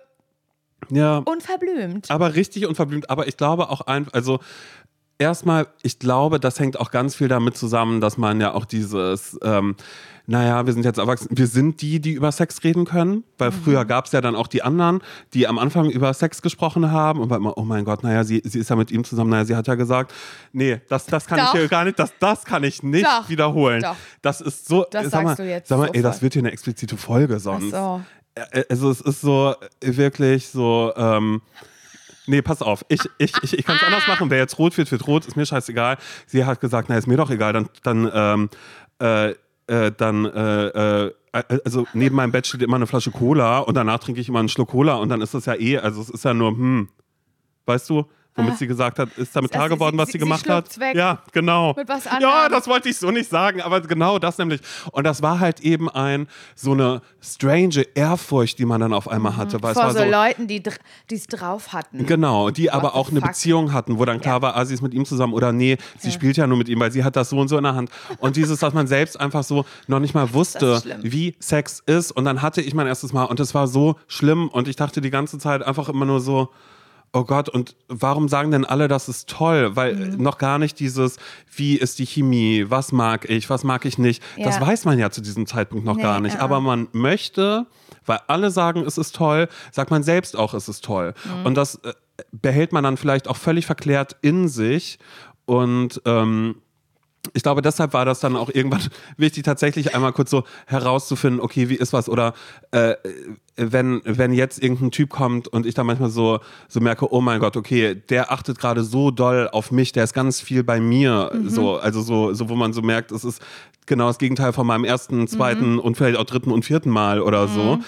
Speaker 1: Ja.
Speaker 2: unverblümt.
Speaker 1: Aber richtig unverblümt. Aber ich glaube auch einfach, also erstmal, ich glaube, das hängt auch ganz viel damit zusammen, dass man ja auch dieses, ähm, naja, wir sind jetzt erwachsen, wir sind die, die über Sex reden können, weil früher gab es ja dann auch die anderen, die am Anfang über Sex gesprochen haben und war immer, oh mein Gott, naja, sie, sie ist ja mit ihm zusammen, naja, sie hat ja gesagt, nee, das, das kann
Speaker 2: Doch.
Speaker 1: ich hier gar nicht, das, das kann ich nicht
Speaker 2: Doch.
Speaker 1: wiederholen.
Speaker 2: Doch.
Speaker 1: Das ist so,
Speaker 2: Das
Speaker 1: sag mal,
Speaker 2: sagst du jetzt
Speaker 1: sag mal, ey, das wird hier eine explizite Folge sonst.
Speaker 2: so.
Speaker 1: Also es ist so äh, wirklich so, ähm, Nee, pass auf. Ich, ich, ich, ich kann es anders machen. Wer jetzt rot wird, wird rot. Ist mir scheißegal. Sie hat gesagt, na, ist mir doch egal. Dann, dann, ähm, äh, äh, dann äh, äh, äh, also neben meinem Bett steht immer eine Flasche Cola und danach trinke ich immer einen Schluck Cola und dann ist das ja eh, also es ist ja nur, hm, weißt du? Womit
Speaker 2: Ah.
Speaker 1: sie gesagt hat, ist damit klar geworden,
Speaker 2: sie-
Speaker 1: was
Speaker 2: sie-
Speaker 1: sie,
Speaker 2: sie
Speaker 1: gemacht hat.
Speaker 2: schluckt's weg.
Speaker 1: Ja, genau.
Speaker 2: Mit was
Speaker 1: Ja,
Speaker 2: anderem.
Speaker 1: das wollte ich so nicht sagen, aber genau das nämlich. Und das war halt eben ein so eine strange Ehrfurcht, die man dann auf einmal hatte, weil es
Speaker 2: Vor
Speaker 1: war
Speaker 2: so,
Speaker 1: so
Speaker 2: Leuten, die es drauf hatten.
Speaker 1: Genau, die aber
Speaker 2: What the
Speaker 1: auch eine? Beziehung hatten, wo dann klar
Speaker 2: Ja.
Speaker 1: war, ah, sie ist mit ihm zusammen oder nee, sie spielt ja nur mit ihm, weil sie hat das so und so in der Hand. Und dieses, dass man selbst einfach so noch nicht mal wusste, wie Sex ist. Und dann hatte ich mein erstes Mal und es war so schlimm und ich dachte die ganze Zeit einfach immer nur so, Oh Gott, und warum sagen denn alle, das ist toll? Weil
Speaker 2: Mhm.
Speaker 1: noch gar nicht dieses, wie ist die Chemie, was mag ich, was mag ich nicht, das
Speaker 2: Ja.
Speaker 1: weiß man ja zu diesem Zeitpunkt noch
Speaker 2: Nee,
Speaker 1: gar nicht.
Speaker 2: äh,
Speaker 1: Aber man möchte, weil alle sagen, es ist toll, sagt man selbst auch, es ist toll.
Speaker 2: Mhm.
Speaker 1: Und das äh, behält man dann vielleicht auch völlig verklärt in sich. Und ähm, ich glaube, deshalb war das dann auch irgendwann wichtig, tatsächlich einmal kurz so herauszufinden, okay, wie ist was? Oder äh, wenn, wenn jetzt irgendein Typ kommt und ich dann manchmal so, so merke, oh mein Gott, okay, der achtet gerade so doll auf mich, der ist ganz viel bei mir. So, also so, so, wo man so merkt, es ist genau das Gegenteil von meinem ersten, zweiten und vielleicht auch dritten und vierten Mal oder so.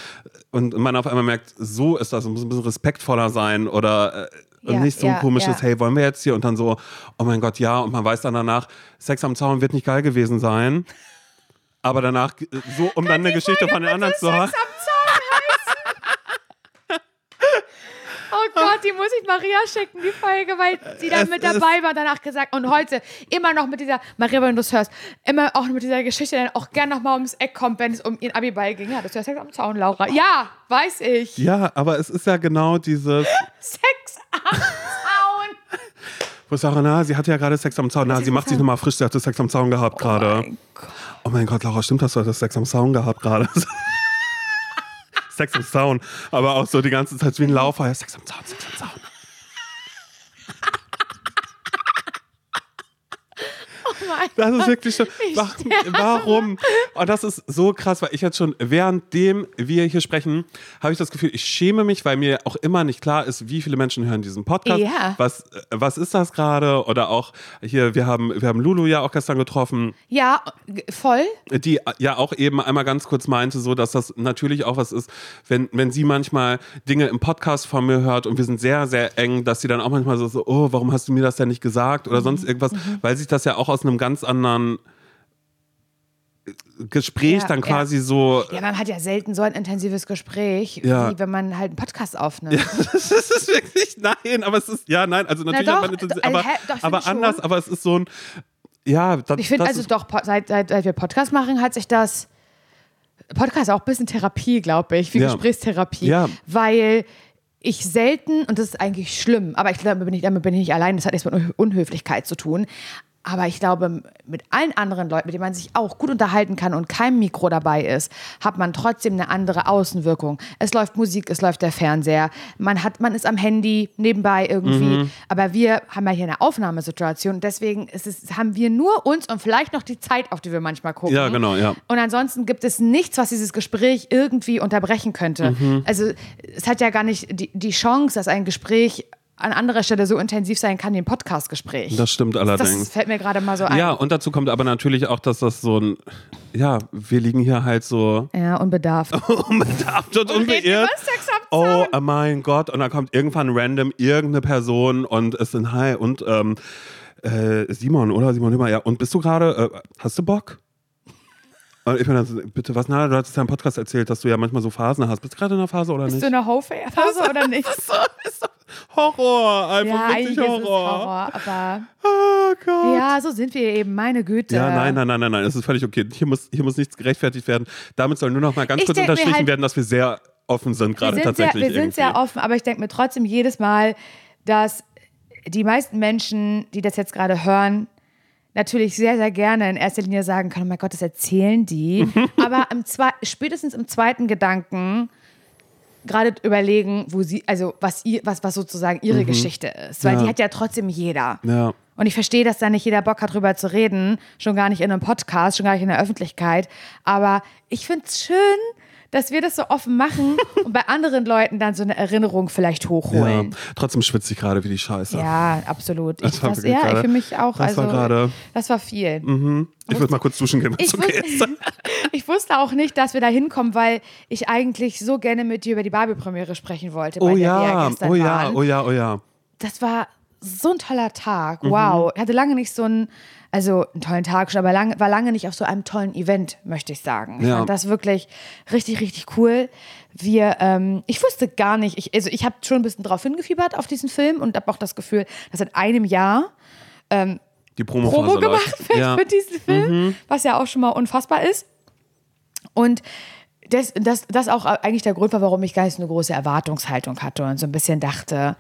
Speaker 1: Und man auf einmal merkt, so ist das, es muss ein bisschen respektvoller sein oder äh, und
Speaker 2: Ja,
Speaker 1: nicht so ein
Speaker 2: ja,
Speaker 1: komisches,
Speaker 2: ja.
Speaker 1: hey, wollen wir jetzt hier? Und dann so, oh mein Gott, ja. Und man weiß dann danach, Sex am Zaun wird nicht geil gewesen sein. Aber danach, äh, so, um dann eine Geschichte von den anderen zu hören.
Speaker 2: Oh Gott, die muss ich Maria schicken, die Folge, weil sie dann mit
Speaker 1: ist-
Speaker 2: dabei war, danach gesagt. Und heute immer noch mit dieser, Maria, wenn du es hörst, immer auch mit dieser Geschichte dann auch gern nochmal ums Eck kommt, wenn es um ihren Abiball ging. Ja, das ist ja Sex am Zaun, Laura. Ja, weiß ich.
Speaker 1: Ja, aber es ist ja genau dieses,
Speaker 2: Sex am Zaun.
Speaker 1: wo ich sage, na, sie hatte ja gerade Sex am Zaun. Na, sie macht sich nochmal frisch, sie hatte Sex am Zaun gehabt gerade.
Speaker 2: mein Gott.
Speaker 1: Oh mein Gott, Laura, stimmt das? Du hattest Sex am Zaun gehabt gerade. Sex am Zaun. Aber auch so die ganze Zeit wie ein Laufer. Ja, Sex am Zaun, Sex am Zaun. Das ist wirklich so.
Speaker 2: Ich
Speaker 1: Wa- Warum? Und das ist so krass, weil ich jetzt schon, währenddem wir hier sprechen, habe ich das Gefühl, ich schäme mich, weil mir auch immer nicht klar ist, wie viele Menschen hören diesen Podcast.
Speaker 2: Ja.
Speaker 1: Was, äh, was ist das gerade? Oder auch hier, wir haben, wir haben Lulu ja auch gestern getroffen,
Speaker 2: Ja, voll.
Speaker 1: die ja auch eben einmal ganz kurz meinte, so dass das natürlich auch was ist, wenn, wenn sie manchmal Dinge im Podcast von mir hört und wir sind sehr, sehr eng, dass sie dann auch manchmal so, so oh, warum hast du mir das denn nicht gesagt? Oder sonst irgendwas, weil sich das ja auch aus einem ganz anderen Gespräch
Speaker 2: Ja,
Speaker 1: dann
Speaker 2: ja.
Speaker 1: quasi so.
Speaker 2: Ja, man hat ja selten so ein intensives Gespräch,
Speaker 1: Ja.
Speaker 2: wie wenn man halt einen Podcast aufnimmt.
Speaker 1: das ist wirklich, nein, aber es ist, ja, nein, also natürlich
Speaker 2: doch,
Speaker 1: hat man intensiv-
Speaker 2: also,
Speaker 1: aber,
Speaker 2: doch,
Speaker 1: aber
Speaker 2: schon.
Speaker 1: anders, aber es ist so ein, ja, das,
Speaker 2: Ich finde also
Speaker 1: ist,
Speaker 2: doch, seit, seit, seit wir Podcast machen, hat sich das Podcast auch ein bisschen Therapie, glaube ich, wie
Speaker 1: Ja.
Speaker 2: Gesprächstherapie.
Speaker 1: Ja.
Speaker 2: Weil ich selten, und das ist eigentlich schlimm, aber ich glaube, damit bin ich, nicht allein, das hat nichts mit Un- Unhöflichkeit zu tun. Aber ich glaube, mit allen anderen Leuten, mit denen man sich auch gut unterhalten kann und kein Mikro dabei ist, hat man trotzdem eine andere Außenwirkung. Es läuft Musik, es läuft der Fernseher, man, hat, man ist am Handy nebenbei irgendwie.
Speaker 1: Mhm.
Speaker 2: Aber wir haben ja hier eine Aufnahmesituation. Deswegen ist es, haben wir nur uns und vielleicht noch die Zeit, auf die wir manchmal gucken.
Speaker 1: Ja, genau, ja.
Speaker 2: Und ansonsten gibt es nichts, was dieses Gespräch irgendwie unterbrechen könnte.
Speaker 1: Mhm.
Speaker 2: Also es hat ja gar nicht die, die Chance, dass ein Gespräch an anderer Stelle so intensiv sein kann wie ein Podcast-Gespräch.
Speaker 1: das stimmt allerdings.
Speaker 2: Das fällt mir gerade mal so ein.
Speaker 1: Ja, und dazu kommt aber natürlich auch, dass das so ein, ja, wir liegen hier halt so
Speaker 2: Ja, unbedarft.
Speaker 1: unbedarft und
Speaker 2: reden
Speaker 1: unbeirrt. Oh mein Gott, und dann kommt irgendwann random irgendeine Person und es sind Hi und ähm, äh, Simon, oder? Simon Hümmer, ja. Und bist du gerade, äh, hast du Bock? Und ich bin dann so, bitte, was? Na, du hattest ja im Podcast erzählt, dass du ja manchmal so Phasen hast. Bist du gerade in einer Phase oder
Speaker 2: Bist
Speaker 1: nicht?
Speaker 2: du in der Ho-Phase oder nicht?
Speaker 1: so, ist doch Horror, einfach
Speaker 2: Ja, eigentlich
Speaker 1: wirklich
Speaker 2: ist
Speaker 1: Horror.
Speaker 2: Horror, aber
Speaker 1: Oh Gott.
Speaker 2: ja, so sind wir eben, meine Güte.
Speaker 1: Ja, nein, nein, nein, nein, nein, es ist völlig okay. Hier muss, hier muss nichts gerechtfertigt werden. Damit soll nur noch mal ganz
Speaker 2: Ich
Speaker 1: kurz unterstrichen
Speaker 2: halt-
Speaker 1: werden, dass wir sehr offen sind, gerade
Speaker 2: sind, sehr,
Speaker 1: tatsächlich.
Speaker 2: wir sind sehr offen, aber ich denke mir trotzdem jedes Mal, dass die meisten Menschen, die das jetzt gerade hören, natürlich sehr, sehr gerne in erster Linie sagen können, oh mein Gott, das erzählen die. aber im spätestens im zweiten Gedanken gerade überlegen, wo sie, also was, ihr, was, was sozusagen ihre Geschichte ist. Weil
Speaker 1: Mhm. Ja.
Speaker 2: die hat ja trotzdem jeder.
Speaker 1: Ja.
Speaker 2: Und ich verstehe, dass da nicht jeder Bock hat, drüber zu reden. Schon gar nicht in einem Podcast, schon gar nicht in der Öffentlichkeit. Aber ich finde es schön, dass wir das so offen machen und bei anderen Leuten dann so eine Erinnerung vielleicht
Speaker 1: Ja,
Speaker 2: hochholen.
Speaker 1: trotzdem schwitze ich gerade wie die Scheiße.
Speaker 2: Ja, absolut.
Speaker 1: Das
Speaker 2: Ich,
Speaker 1: war
Speaker 2: das,
Speaker 1: wirklich
Speaker 2: ja, ich für mich auch.
Speaker 1: das
Speaker 2: also,
Speaker 1: war gerade-
Speaker 2: das war viel.
Speaker 1: Ich würde mal kurz duschen gehen, wenn es okay ist.
Speaker 2: ich wusste auch nicht, dass wir da hinkommen, weil ich eigentlich so gerne mit dir über die Barbie-Premiere sprechen wollte.
Speaker 1: Oh ja, oh ja,
Speaker 2: waren.
Speaker 1: oh ja, oh ja.
Speaker 2: Das war so ein toller Tag.
Speaker 1: Mhm.
Speaker 2: Wow. Ich hatte lange nicht so einen, also einen tollen Tag schon, aber lange, war lange nicht auf so einem tollen Event, möchte ich sagen. Ich
Speaker 1: Ja.
Speaker 2: fand das wirklich richtig, richtig cool. Wir, ähm, ich wusste gar nicht, ich, also ich habe schon ein bisschen drauf hingefiebert auf diesen Film und habe auch das Gefühl, dass seit einem Jahr
Speaker 1: Die Promo,
Speaker 2: Promo gemacht wird
Speaker 1: ja. Mhm.
Speaker 2: für diesen Film, was ja auch schon mal unfassbar ist. Und das, das, das auch eigentlich der Grund war, warum ich gar nicht so eine große Erwartungshaltung hatte und so ein bisschen dachte,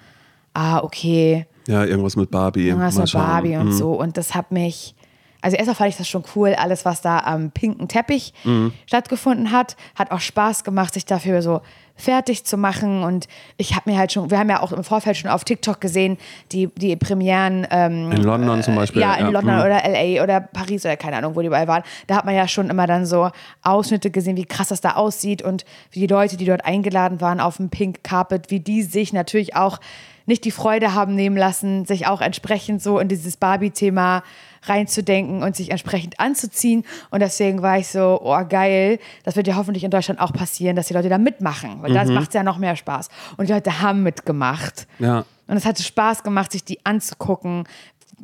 Speaker 2: ah, okay,
Speaker 1: Ja, irgendwas mit Barbie.
Speaker 2: irgendwas
Speaker 1: Mal
Speaker 2: mit
Speaker 1: schauen.
Speaker 2: Barbie und
Speaker 1: Mhm.
Speaker 2: so. Und das hat mich, also erstmal fand ich das schon cool, alles, was da am pinken Teppich
Speaker 1: Mhm.
Speaker 2: stattgefunden hat, hat auch Spaß gemacht, sich dafür so fertig zu machen. Und ich habe mir halt schon, wir haben ja auch im Vorfeld schon auf TikTok gesehen, die, die Premieren ähm,
Speaker 1: In London zum Beispiel.
Speaker 2: ja, in London
Speaker 1: mhm.
Speaker 2: oder LA oder Paris oder keine Ahnung, wo die überall waren. Da hat man ja schon immer dann so Ausschnitte gesehen, wie krass das da aussieht und wie die Leute, die dort eingeladen waren auf dem Pink Carpet, wie die sich natürlich auch nicht die Freude haben nehmen lassen, sich auch entsprechend so in dieses Barbie-Thema reinzudenken und sich entsprechend anzuziehen. Und deswegen war ich so, oh geil, das wird ja hoffentlich in Deutschland auch passieren, dass die Leute da mitmachen, weil das macht ja noch mehr Spaß. Und die Leute haben mitgemacht.
Speaker 1: Ja.
Speaker 2: Und es hatte Spaß gemacht, sich die anzugucken,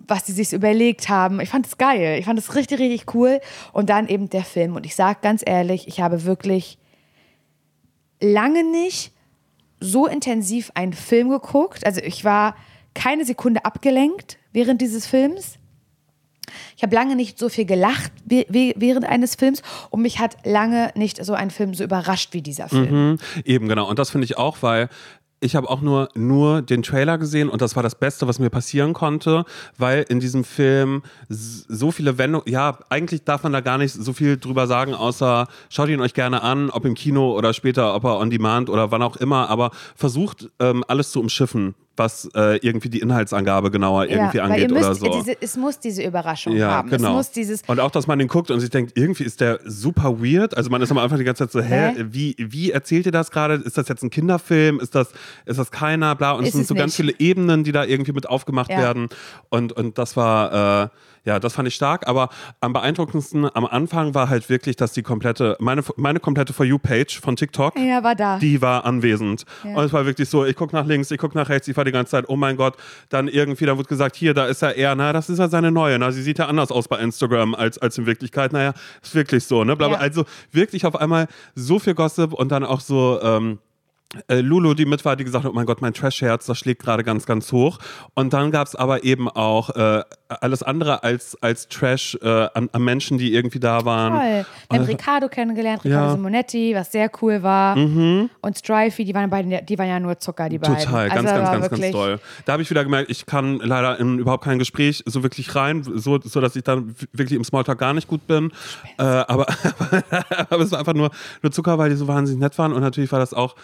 Speaker 2: was die sich überlegt haben. Ich fand es geil. Ich fand es richtig, richtig cool. Und dann eben der Film. Und ich sage ganz ehrlich, ich habe wirklich lange nicht so intensiv einen Film geguckt. Also ich war keine Sekunde abgelenkt während dieses Films. Ich habe lange nicht so viel gelacht während eines Films und mich hat lange nicht so ein Film so überrascht wie dieser Film.
Speaker 1: Mhm. Eben, genau. Und das finde ich auch, weil ich habe auch nur, nur den Trailer gesehen und das war das Beste, was mir passieren konnte, weil in diesem Film so viele Wendungen, ja, eigentlich darf man da gar nicht so viel drüber sagen, außer schaut ihn euch gerne an, ob im Kino oder später, ob er on demand oder wann auch immer, aber versucht ähm, alles zu umschiffen, was äh, irgendwie die Inhaltsangabe genauer irgendwie
Speaker 2: weil
Speaker 1: angeht
Speaker 2: müsst,
Speaker 1: oder so.
Speaker 2: diese, es muss diese Überraschung
Speaker 1: Ja,
Speaker 2: haben.
Speaker 1: genau.
Speaker 2: Es muss dieses
Speaker 1: und auch, dass man den guckt und sich denkt, irgendwie ist der super weird. Also man ist am Anfang die ganze Zeit so, hä,
Speaker 2: Hä?
Speaker 1: wie, wie erzählt ihr das gerade? Ist das jetzt ein Kinderfilm? Ist das, ist das keiner? Bla. Und es
Speaker 2: Ist
Speaker 1: sind
Speaker 2: es
Speaker 1: so ganz
Speaker 2: nicht.
Speaker 1: viele Ebenen, die da irgendwie mit aufgemacht
Speaker 2: Ja.
Speaker 1: werden. Und, und das war, äh, ja, das fand ich stark. Aber am beeindruckendsten am Anfang war halt wirklich, dass die komplette, meine, meine komplette For You-Page von TikTok,
Speaker 2: Ja, war da.
Speaker 1: die war anwesend. Und es war wirklich so, ich gucke nach links, ich gucke nach rechts, ich war die ganze Zeit, oh mein Gott, dann irgendwie, da wird gesagt, hier, da ist er eher, na, das ist ja seine neue, na, sie sieht ja anders aus bei Instagram als, als in Wirklichkeit. Naja, ist wirklich so, ne?
Speaker 2: Ja.
Speaker 1: Also wirklich auf einmal so viel Gossip und dann auch so, ähm, äh, Lulu, die mit war, die gesagt hat, oh mein Gott, mein Trash-Herz, das schlägt gerade ganz, ganz hoch. Und dann gab es aber eben auch äh, alles andere als, als Trash äh, an, an Menschen, die irgendwie da waren.
Speaker 2: Toll. Wir haben
Speaker 1: Und-
Speaker 2: Riccardo kennengelernt, Riccardo
Speaker 1: Ja. Mhm.
Speaker 2: Simonetti, was sehr cool war. Und Strifey, die waren beide, die waren ja nur Zucker, die beiden.
Speaker 1: Total, ganz,
Speaker 2: also,
Speaker 1: ganz, ganz, ganz
Speaker 2: wirklich-
Speaker 1: toll. Da habe ich wieder gemerkt, ich kann leider in überhaupt kein Gespräch so wirklich rein, so, so dass ich dann wirklich im Smalltalk gar nicht gut bin. Äh, aber, aber es war einfach nur, nur Zucker, weil die so wahnsinnig nett waren. Und natürlich war das auch,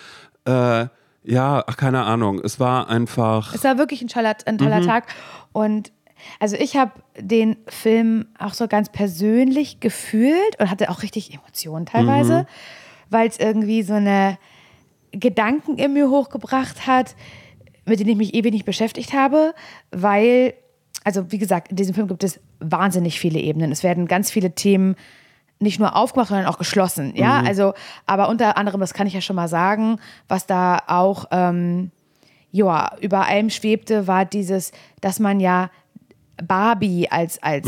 Speaker 1: äh, ja, ach, keine Ahnung. Es war einfach.
Speaker 2: Es war wirklich ein toller, ein toller
Speaker 1: Mhm.
Speaker 2: Tag. Und also ich habe den Film auch so ganz persönlich gefühlt und hatte auch richtig Emotionen teilweise,
Speaker 1: Mhm.
Speaker 2: weil es irgendwie so eine Gedanken in mir hochgebracht hat, mit denen ich mich ewig nicht beschäftigt habe, weil, also wie gesagt, in diesem Film gibt es wahnsinnig viele Ebenen. Es werden ganz viele Themen nicht nur aufgemacht, sondern auch geschlossen. Ja,
Speaker 1: Mhm.
Speaker 2: also, aber unter anderem, das kann ich ja schon mal sagen, was da auch ähm, ja, über allem schwebte, war dieses, dass man ja Barbie als, als,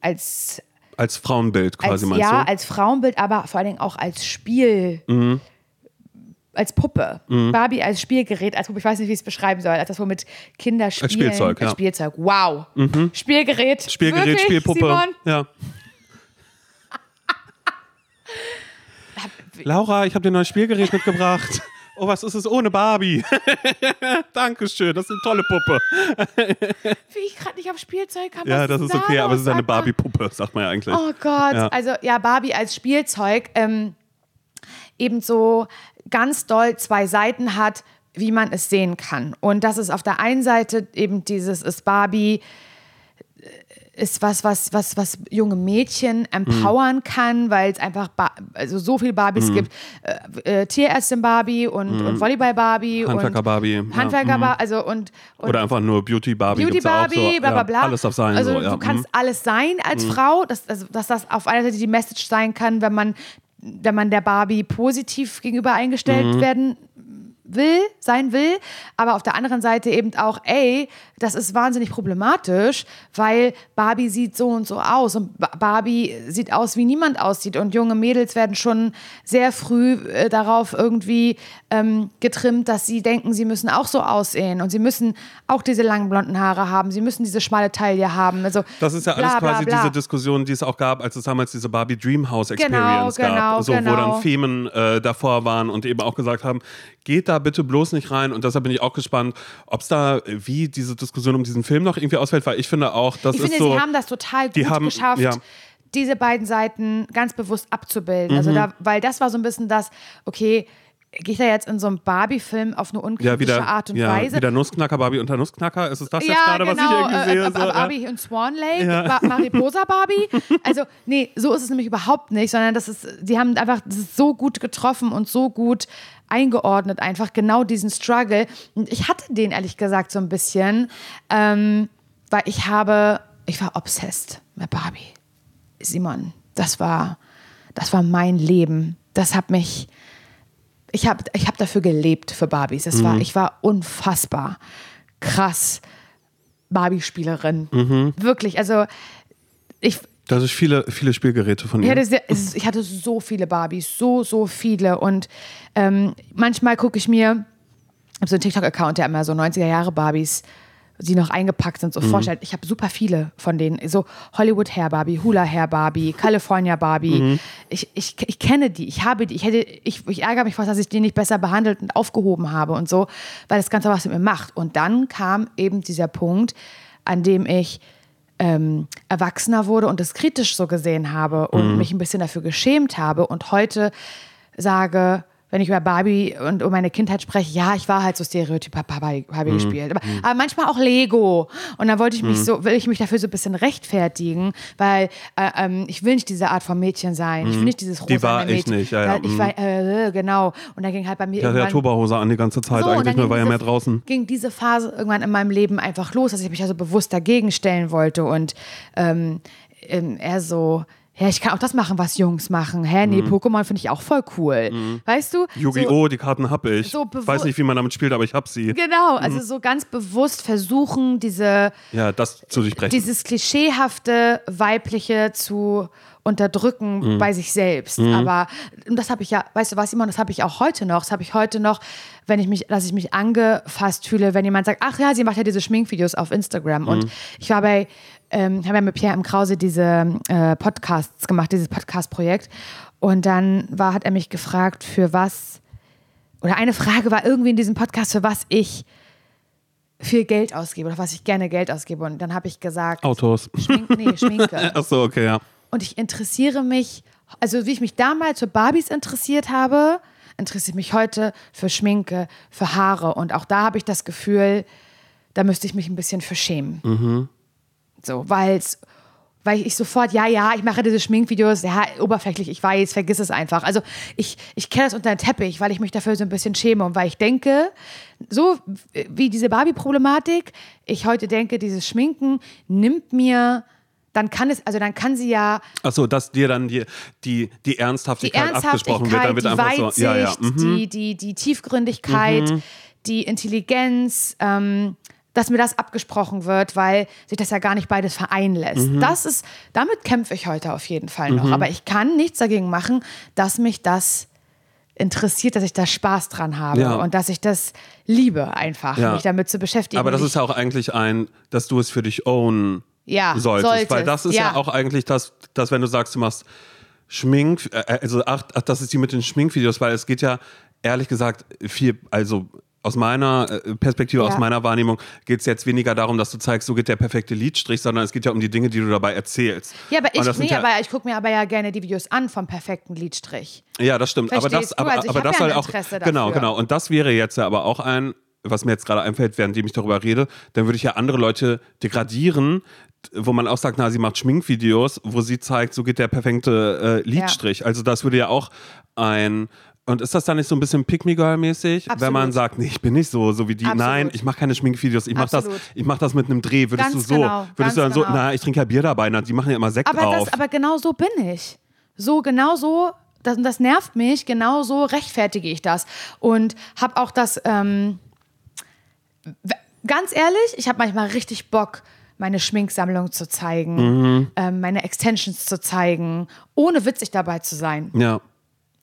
Speaker 2: als,
Speaker 1: Als Frauenbild Mhm. quasi,
Speaker 2: als
Speaker 1: meinst
Speaker 2: ja,
Speaker 1: du? Mhm.
Speaker 2: als Frauenbild, aber vor allen Dingen auch als Spiel. Als Puppe. Barbie als Spielgerät, als Puppe, ich weiß nicht, wie ich es beschreiben soll, als das, womit Kinder spielen.
Speaker 1: Spielzeug,
Speaker 2: Als
Speaker 1: ja.
Speaker 2: Spielzeug, wow. Spielgerät.
Speaker 1: Spielgerät,
Speaker 2: Wirklich,
Speaker 1: Spielpuppe.
Speaker 2: Simon?
Speaker 1: Ja. Laura, ich habe dir ein neues Spielgerät mitgebracht. Oh, was ist es ohne Barbie? Dankeschön, das ist eine tolle Puppe.
Speaker 2: Wie ich gerade nicht auf Spielzeug habe.
Speaker 1: Ja, das ist
Speaker 2: da
Speaker 1: okay, aber es ist eine. Barbie-Puppe, sagt man ja eigentlich.
Speaker 2: Oh Gott,
Speaker 1: Ja.
Speaker 2: also ja, Barbie als Spielzeug ähm, eben so ganz doll zwei Seiten hat, wie man es sehen kann. Und das ist auf der einen Seite eben dieses ist Barbie ist was, was, was, was junge Mädchen empowern kann, weil es einfach ba also so viele Barbies gibt. Äh, äh, Tierärztin Barbie und, und Volleyball Barbie
Speaker 1: Handwerker
Speaker 2: und
Speaker 1: Barbie. ja.
Speaker 2: Handwerker Barbie, also und, und
Speaker 1: Oder einfach nur Beauty Barbie.
Speaker 2: Beauty
Speaker 1: ja
Speaker 2: Barbie,
Speaker 1: so.
Speaker 2: bla bla
Speaker 1: Ja,
Speaker 2: bla.
Speaker 1: alles darf sein.
Speaker 2: Also
Speaker 1: so, ja.
Speaker 2: du kannst
Speaker 1: mhm.
Speaker 2: alles sein als Frau, dass, also, dass das auf einer Seite die Message sein kann, wenn man, wenn man der Barbie positiv gegenüber eingestellt
Speaker 1: Mhm.
Speaker 2: werden will, sein will, aber auf der anderen Seite eben auch, ey, das ist wahnsinnig problematisch, weil Barbie sieht so und so aus und Ba- Barbie sieht aus, wie niemand aussieht und junge Mädels werden schon sehr früh äh, darauf irgendwie ähm, getrimmt, dass sie denken, sie müssen auch so aussehen und sie müssen auch diese langen blonden Haare haben, sie müssen diese schmale Taille haben, also
Speaker 1: Das ist ja alles
Speaker 2: bla,
Speaker 1: quasi
Speaker 2: bla.
Speaker 1: diese Diskussion, die es auch gab, als es damals diese Barbie Dreamhouse
Speaker 2: Genau,
Speaker 1: Experience
Speaker 2: genau,
Speaker 1: gab, so, wo
Speaker 2: genau.
Speaker 1: dann Femen äh, davor waren und eben auch gesagt haben, geht da bitte bloß nicht rein. Und deshalb bin ich auch gespannt, ob es da, wie diese Diskussion um diesen Film noch irgendwie ausfällt, weil ich finde auch, das
Speaker 2: Ich
Speaker 1: ist
Speaker 2: finde,
Speaker 1: so.
Speaker 2: sie haben das total
Speaker 1: die
Speaker 2: gut
Speaker 1: haben-
Speaker 2: geschafft,
Speaker 1: ja.
Speaker 2: diese beiden Seiten ganz bewusst abzubilden.
Speaker 1: Mhm.
Speaker 2: Also da, weil das war so ein bisschen das, okay, gehe ich da jetzt in so einem Barbie-Film auf eine
Speaker 1: ja,
Speaker 2: unkritische
Speaker 1: wieder,
Speaker 2: Art und
Speaker 1: ja,
Speaker 2: Weise?
Speaker 1: wieder Nussknacker, Barbie unter Nussknacker. Ist es das
Speaker 2: ja,
Speaker 1: jetzt gerade, was ich
Speaker 2: genau,
Speaker 1: irgendwie
Speaker 2: äh,
Speaker 1: sehe?
Speaker 2: äh,
Speaker 1: So, ja.
Speaker 2: Barbie und Swan Lake,
Speaker 1: Ja.
Speaker 2: Mariposa Barbie. Also, nee, so ist es nämlich überhaupt nicht, sondern das ist, die haben einfach, das so gut getroffen und so gut eingeordnet, einfach genau diesen Struggle. Und ich hatte den ehrlich gesagt so ein bisschen, ähm, weil ich habe, ich war obsessed mit Barbie. Simon, das war, das war mein Leben. Das hat mich, ich habe ich hab dafür gelebt für Barbies. Es war, ich war unfassbar krass Barbie-Spielerin. Wirklich, also ich,
Speaker 1: Das ist viele, viele Spielgeräte von
Speaker 2: ich,
Speaker 1: ihr.
Speaker 2: hatte sehr, es ist- ich hatte so viele Barbies, so, so viele. Und ähm, manchmal gucke ich mir, ich habe so einen TikTok-Account, der immer so 90er-Jahre Barbies, die noch eingepackt sind, so vorstellt. Ich habe super viele von denen. So Hollywood Hair Barbie, Hula Hair Barbie, California Barbie. Ich, ich, ich kenne die, ich habe die. Ich, hätte, ich, ich ärgere mich fast, dass ich die nicht besser behandelt und aufgehoben habe und so, weil das Ganze was mit mir macht. Und dann kam eben dieser Punkt, an dem ich ähm, erwachsener wurde und es kritisch so gesehen habe und mich ein bisschen dafür geschämt habe und heute sage, wenn ich über Barbie und um meine Kindheit spreche, ja, ich war halt so Stereotyp, hab Barbie, Barbie gespielt. Aber, aber manchmal auch Lego. Und dann wollte ich mich so, will ich mich dafür so ein bisschen rechtfertigen, weil äh, ähm, ich will nicht diese Art von Mädchen sein. Ich will nicht dieses rosa
Speaker 1: Die war ich nicht, ja, ja,
Speaker 2: Ich
Speaker 1: mhm.
Speaker 2: war, äh, genau. Und dann ging halt bei mir
Speaker 1: Ich hatte ja Turbohose an die ganze Zeit
Speaker 2: so,
Speaker 1: eigentlich, nur war ja mehr draußen.
Speaker 2: ging diese Phase irgendwann in meinem Leben einfach los, dass ich mich also bewusst dagegen stellen wollte und ähm, ähm, eher so, ja, ich kann auch das machen, was Jungs machen. Hä, nee, Pokémon finde ich auch voll cool. Weißt du?
Speaker 1: Mhm. Yu-Gi-Oh!, die Karten hab ich.
Speaker 2: so
Speaker 1: Weiß nicht, wie man damit spielt, aber ich hab sie.
Speaker 2: Genau, also so ganz bewusst versuchen, diese,
Speaker 1: Ja, das zu durchbrechen.
Speaker 2: dieses klischeehafte Weibliche zu unterdrücken
Speaker 1: Mhm.
Speaker 2: bei sich selbst. Aber und das habe ich ja, weißt du was, Simon, das habe ich auch heute noch. Das habe ich heute noch, wenn ich mich, dass ich mich angefasst fühle, wenn jemand sagt, ach ja, sie macht ja diese Schminkvideos auf Instagram. Und
Speaker 1: Mhm.
Speaker 2: ich war bei, ähm, habe ja mit Pierre im Krause diese äh, Podcasts gemacht, dieses Podcast-Projekt. Und dann war, hat er mich gefragt, für was, oder eine Frage war irgendwie in diesem Podcast, für was ich viel Geld ausgebe oder was ich gerne Geld ausgebe. Und dann habe ich gesagt,
Speaker 1: Autos.
Speaker 2: Schmink, nee, Schminke.
Speaker 1: Ach so, okay, ja.
Speaker 2: Und ich interessiere mich, also wie ich mich damals für Barbies interessiert habe, interessiere ich mich heute für Schminke, für Haare. Und auch da habe ich das Gefühl, da müsste ich mich ein bisschen für schämen. So, weil's, weil ich sofort, ja, ja, ich mache diese Schminkvideos, ja, oberflächlich, ich weiß, vergiss es einfach. Also ich, ich kenne das unter den Teppich, weil ich mich dafür so ein bisschen schäme und weil ich denke, so wie diese Barbie-Problematik, ich heute denke, dieses Schminken nimmt mir, dann kann es, also dann kann sie ja
Speaker 1: Ach so, dass dir dann die, die, die
Speaker 2: die
Speaker 1: Ernsthaftigkeit abgesprochen wird,
Speaker 2: Ernsthaftigkeit,
Speaker 1: dann wird
Speaker 2: die
Speaker 1: einfach
Speaker 2: Weitsicht,
Speaker 1: so. Ja, ja. Mhm.
Speaker 2: die, die, die Tiefgründigkeit, die Intelligenz, ähm, dass mir das abgesprochen wird, weil sich das ja gar nicht beides vereinen lässt.
Speaker 1: Mhm.
Speaker 2: Das ist, damit kämpfe ich heute auf jeden Fall noch. Aber ich kann nichts dagegen machen, dass mich das interessiert, dass ich da Spaß dran habe
Speaker 1: Ja.
Speaker 2: und dass ich das liebe, einfach,
Speaker 1: Ja.
Speaker 2: mich damit zu beschäftigen.
Speaker 1: Aber das ist ja auch eigentlich ein, dass du es für dich own
Speaker 2: Ja,
Speaker 1: solltest.
Speaker 2: solltest,
Speaker 1: Weil das ist ja.
Speaker 2: ja.
Speaker 1: auch eigentlich das, dass wenn du sagst, du machst Schmink, äh, also ach, ach, das ist die mit den Schminkvideos, weil es geht ja ehrlich gesagt viel, also aus meiner äh, Perspektive,
Speaker 2: Ja.
Speaker 1: aus meiner Wahrnehmung, geht es jetzt weniger darum, dass du zeigst, so geht der perfekte Lidstrich, sondern es geht ja um die Dinge, die du dabei erzählst.
Speaker 2: ja, aber ich, nee,
Speaker 1: ja,
Speaker 2: aber ich gucke mir aber ja gerne die Videos an vom perfekten Lidstrich.
Speaker 1: Ja, das stimmt. Aber das,
Speaker 2: Verstehst du?
Speaker 1: aber,
Speaker 2: Also
Speaker 1: aber das
Speaker 2: ja
Speaker 1: soll auch. Genau,
Speaker 2: dafür.
Speaker 1: genau. Und das wäre jetzt ja aber auch ein, was mir jetzt gerade einfällt, während ich darüber rede, dann würde ich ja andere Leute degradieren, wo man auch sagt, na, sie macht Schminkvideos, wo sie zeigt, so geht der perfekte äh, Lidstrich. Also das würde ja auch ein und ist das dann nicht so ein bisschen Pick Me Girl mäßig, wenn man sagt, nee, ich bin nicht so, so wie die.
Speaker 2: Absolut.
Speaker 1: Nein, ich mache keine Schminkvideos. Ich mache das, ich mache das mit einem Dreh. Würdest
Speaker 2: Ganz
Speaker 1: du so,
Speaker 2: genau,
Speaker 1: würdest du dann so,
Speaker 2: genau.
Speaker 1: na, ich trinke ja Bier dabei. Na, die machen ja immer Sekt
Speaker 2: Aber,
Speaker 1: auf.
Speaker 2: das, aber genau so bin ich. So, genau so, das, das nervt mich, genau so rechtfertige ich das. Und habe auch das, ähm, ganz ehrlich, ich habe manchmal richtig Bock, meine Schminksammlung zu zeigen,
Speaker 1: Mhm.
Speaker 2: ähm, meine Extensions zu zeigen, ohne witzig dabei zu sein.
Speaker 1: ja.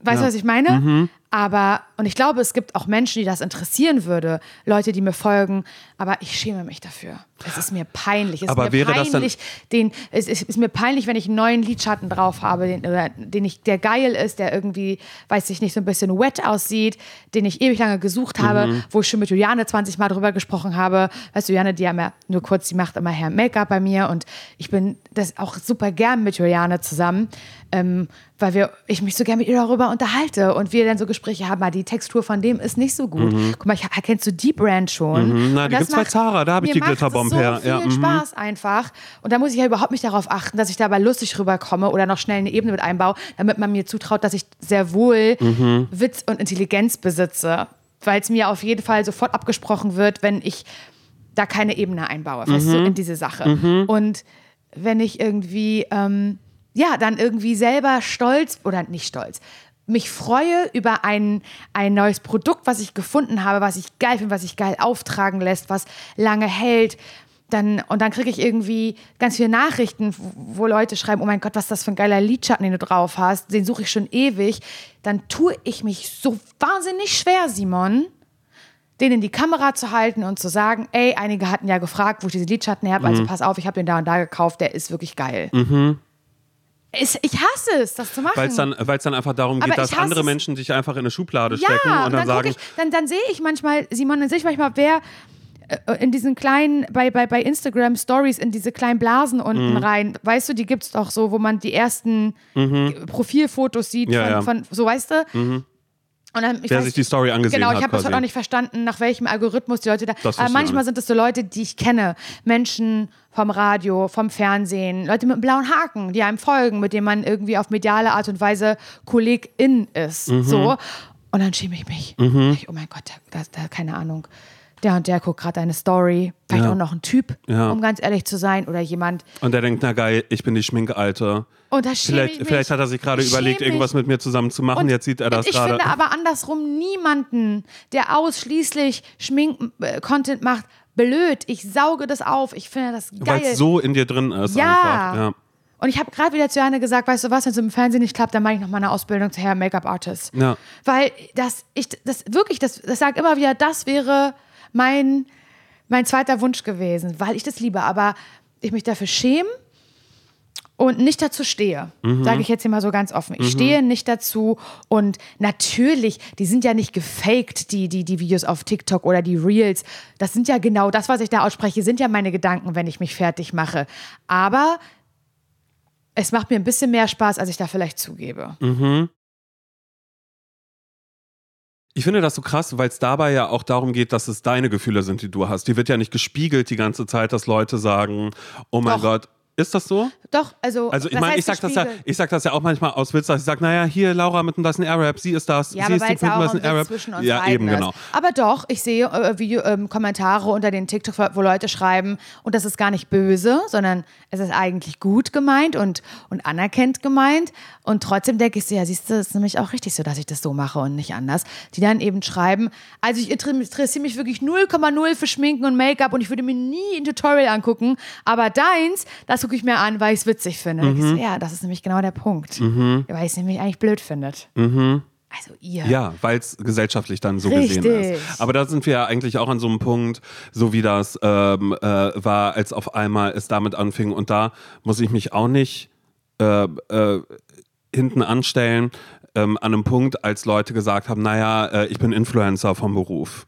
Speaker 2: Weißt du,
Speaker 1: Ja.
Speaker 2: was ich meine?
Speaker 1: Mhm.
Speaker 2: Aber, und ich glaube, es gibt auch Menschen, die das interessieren würde, Leute, die mir folgen, aber ich schäme mich dafür. Es ist mir peinlich. Es
Speaker 1: Aber
Speaker 2: ist mir
Speaker 1: wäre das dann-
Speaker 2: peinlich, den, es ist, ist mir peinlich, wenn ich einen neuen Lidschatten drauf habe, den, oder, den ich, der geil ist, der irgendwie, weiß ich nicht, so ein bisschen wet aussieht, den ich ewig lange gesucht habe,
Speaker 1: Mhm.
Speaker 2: wo ich schon mit Juliane 20 Mal drüber gesprochen habe. Weißt du, Juliane, die haben ja nur kurz, die macht immer und Make-up bei mir und ich bin das auch super gern mit Juliane zusammen, ähm, weil wir, ich mich so gern mit ihr darüber unterhalte und wir dann so Gespräche haben, die Textur von dem ist nicht so gut. Guck mal, ich, kennst du Deep Brand schon?
Speaker 1: Mhm, na, die gibt's bei
Speaker 2: macht-
Speaker 1: Zara, da hab ich die
Speaker 2: macht es
Speaker 1: Glitterbomb
Speaker 2: so
Speaker 1: her.
Speaker 2: viel
Speaker 1: Ja, mhm.
Speaker 2: Spaß einfach. Und da muss ich ja überhaupt nicht darauf achten, dass ich dabei lustig rüberkomme oder noch schnell eine Ebene mit einbaue, damit man mir zutraut, dass ich sehr wohl
Speaker 1: Mhm.
Speaker 2: Witz und Intelligenz besitze. Weil es mir auf jeden Fall sofort abgesprochen wird, wenn ich da keine Ebene einbaue, weißt
Speaker 1: Mhm.
Speaker 2: du, in diese Sache. Und wenn ich irgendwie, ähm, ja, dann irgendwie selber stolz oder nicht stolz, mich freue über ein, ein neues Produkt, was ich gefunden habe, was ich geil finde, was sich geil auftragen lässt, was lange hält. Dann, und dann kriege ich irgendwie ganz viele Nachrichten, wo, Leute schreiben, oh mein Gott, was ist das für ein geiler Lidschatten, den du drauf hast. Den suche ich schon ewig. Dann tue ich mich so wahnsinnig schwer, Simon, den in die Kamera zu halten und zu sagen, ey, einige hatten ja gefragt, wo ich diese Lidschatten her habe, also pass auf, ich habe den da und da gekauft, der ist wirklich geil. Es, ich hasse es, das zu machen.
Speaker 1: Weil es dann, weil's dann einfach darum geht,
Speaker 2: ich
Speaker 1: dass andere
Speaker 2: es-
Speaker 1: Menschen dich einfach in eine Schublade
Speaker 2: ja,
Speaker 1: stecken und,
Speaker 2: und
Speaker 1: dann,
Speaker 2: dann,
Speaker 1: sagen,
Speaker 2: ich, dann, dann sehe ich manchmal, Simon, dann sehe ich manchmal, wer äh, in diesen kleinen, bei, bei, bei Instagram Stories in diese kleinen Blasen unten
Speaker 1: Mhm.
Speaker 2: rein, weißt du, die gibt es doch so, wo man die ersten Profilfotos sieht,
Speaker 1: Mhm. Ja,
Speaker 2: von,
Speaker 1: ja.
Speaker 2: von, so weißt du. Und dann, ich
Speaker 1: wer
Speaker 2: weiß-
Speaker 1: sich die Story angesehen
Speaker 2: Genau,
Speaker 1: hat.
Speaker 2: ich habe das heute auch nicht verstanden, nach welchem Algorithmus die Leute da.
Speaker 1: Das
Speaker 2: Aber
Speaker 1: auch
Speaker 2: manchmal sind es so Leute, die ich kenne. Menschen vom Radio, vom Fernsehen, Leute mit einem blauen Haken, die einem folgen, mit denen man irgendwie auf mediale Art und Weise Kollegin ist.
Speaker 1: Mhm.
Speaker 2: So. Und dann schäme ich mich. Ich, oh mein Gott, da, da, keine Ahnung. Der und der guckt gerade eine Story. Vielleicht
Speaker 1: Ja.
Speaker 2: auch noch ein Typ,
Speaker 1: Ja.
Speaker 2: um ganz ehrlich zu sein. Oder jemand.
Speaker 1: Und der denkt, na geil, ich bin die Schminkalte.
Speaker 2: Und da
Speaker 1: Vielleicht,
Speaker 2: ich
Speaker 1: vielleicht hat er sich gerade
Speaker 2: Ich
Speaker 1: überlegt, irgendwas mit mir zusammen zu machen.
Speaker 2: Und
Speaker 1: Jetzt sieht er das
Speaker 2: ich
Speaker 1: gerade.
Speaker 2: finde aber andersrum niemanden, der ausschließlich Schmink-Content macht, blöd. Ich sauge das auf. Ich finde das
Speaker 1: Weil
Speaker 2: geil.
Speaker 1: es so in dir drin ist
Speaker 2: ja.
Speaker 1: einfach. Ja.
Speaker 2: Und ich habe gerade wieder zu Jana gesagt, weißt du was, wenn es im Fernsehen nicht klappt, dann mache ich noch mal eine Ausbildung zu Hair Make-up Artist.
Speaker 1: Ja.
Speaker 2: Weil das, ich, das wirklich, das, das sagt immer wieder, das wäre mein, mein zweiter Wunsch gewesen, weil ich das liebe. Aber ich mich dafür schäme und nicht dazu stehe. Sage ich jetzt hier mal so ganz offen. Ich stehe nicht dazu und natürlich, die sind ja nicht gefaked, die, die, die Videos auf TikTok oder die Reels. Das sind ja genau das, was ich da ausspreche, sind ja meine Gedanken, wenn ich mich fertig mache. Aber es macht mir ein bisschen mehr Spaß, als ich da vielleicht zugebe.
Speaker 1: Ich finde das so krass, weil es dabei ja auch darum geht, dass es deine Gefühle sind, die du hast. Die wird ja nicht gespiegelt die ganze Zeit, dass Leute sagen, oh mein
Speaker 2: Doch.
Speaker 1: Gott. Ist das so?
Speaker 2: Doch, also.
Speaker 1: Also ich meine, ich sag, das ja, ich sag das ja auch manchmal aus Witz, dass ich sage, naja, hier Laura mit dem Dyson Airwrap, sie ist das,
Speaker 2: Ja,
Speaker 1: sie ist die
Speaker 2: auch
Speaker 1: Dyson
Speaker 2: ein
Speaker 1: Airwrap.
Speaker 2: zwischen uns
Speaker 1: Ja, eben,
Speaker 2: ist.
Speaker 1: genau.
Speaker 2: Aber doch, ich sehe äh, Video, ähm, Kommentare unter den TikTok, wo Leute schreiben, und das ist gar nicht böse, sondern es ist eigentlich gut gemeint und, und anerkennt gemeint. Und trotzdem denke ich so, ja, siehst du, es ist nämlich auch richtig so, dass ich das so mache und nicht anders. Die dann eben schreiben, also ich inter- interessiere mich wirklich 0,0 für Schminken und Make-up und ich würde mir nie ein Tutorial angucken, aber deins, das gucke ich mir an, weil ich es witzig finde.
Speaker 1: Mhm.
Speaker 2: Ja, das ist nämlich genau der Punkt. Weil ich es nämlich eigentlich blöd findet. Also ihr.
Speaker 1: Mhm. Ja, weil es gesellschaftlich dann so gesehen
Speaker 2: Richtig.
Speaker 1: ist. Aber da sind wir ja eigentlich auch an so einem Punkt, so wie das ähm, äh, war, als auf einmal es damit anfing. Und da muss ich mich auch nicht äh, äh, hinten anstellen, ähm, an einem Punkt, als Leute gesagt haben, naja, äh, ich bin Influencer vom Beruf.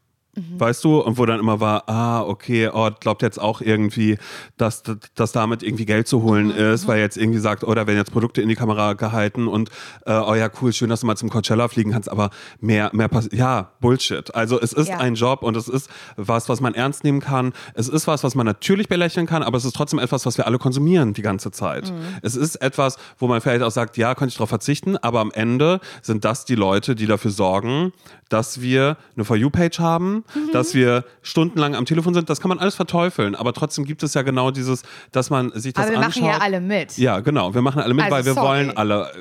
Speaker 1: Weißt du, und wo dann immer war, ah, okay, oh, glaubt jetzt auch irgendwie, dass, dass, damit irgendwie Geld zu holen ist, weil jetzt irgendwie sagt, oh, da werden jetzt Produkte in die Kamera gehalten und äh, oh ja, cool, schön, dass du mal zum Coachella fliegen kannst, aber mehr, mehr passiert. Ja, Bullshit. Also es ist
Speaker 2: Ja.
Speaker 1: ein Job und es ist was, was man ernst nehmen kann. Es ist was, was man natürlich belächeln kann, aber es ist trotzdem etwas, was wir alle konsumieren die ganze Zeit. Es ist etwas, wo man vielleicht auch sagt, ja, könnte ich darauf verzichten, aber am Ende sind das die Leute, die dafür sorgen, dass wir eine For You-Page haben, dass wir stundenlang am Telefon sind. Das kann man alles verteufeln, aber trotzdem gibt es ja genau dieses, dass man sich das
Speaker 2: Aber wir
Speaker 1: anschaut.
Speaker 2: machen ja alle mit.
Speaker 1: Ja, genau. Wir machen alle mit,
Speaker 2: Also,
Speaker 1: weil wir
Speaker 2: sorry.
Speaker 1: wollen alle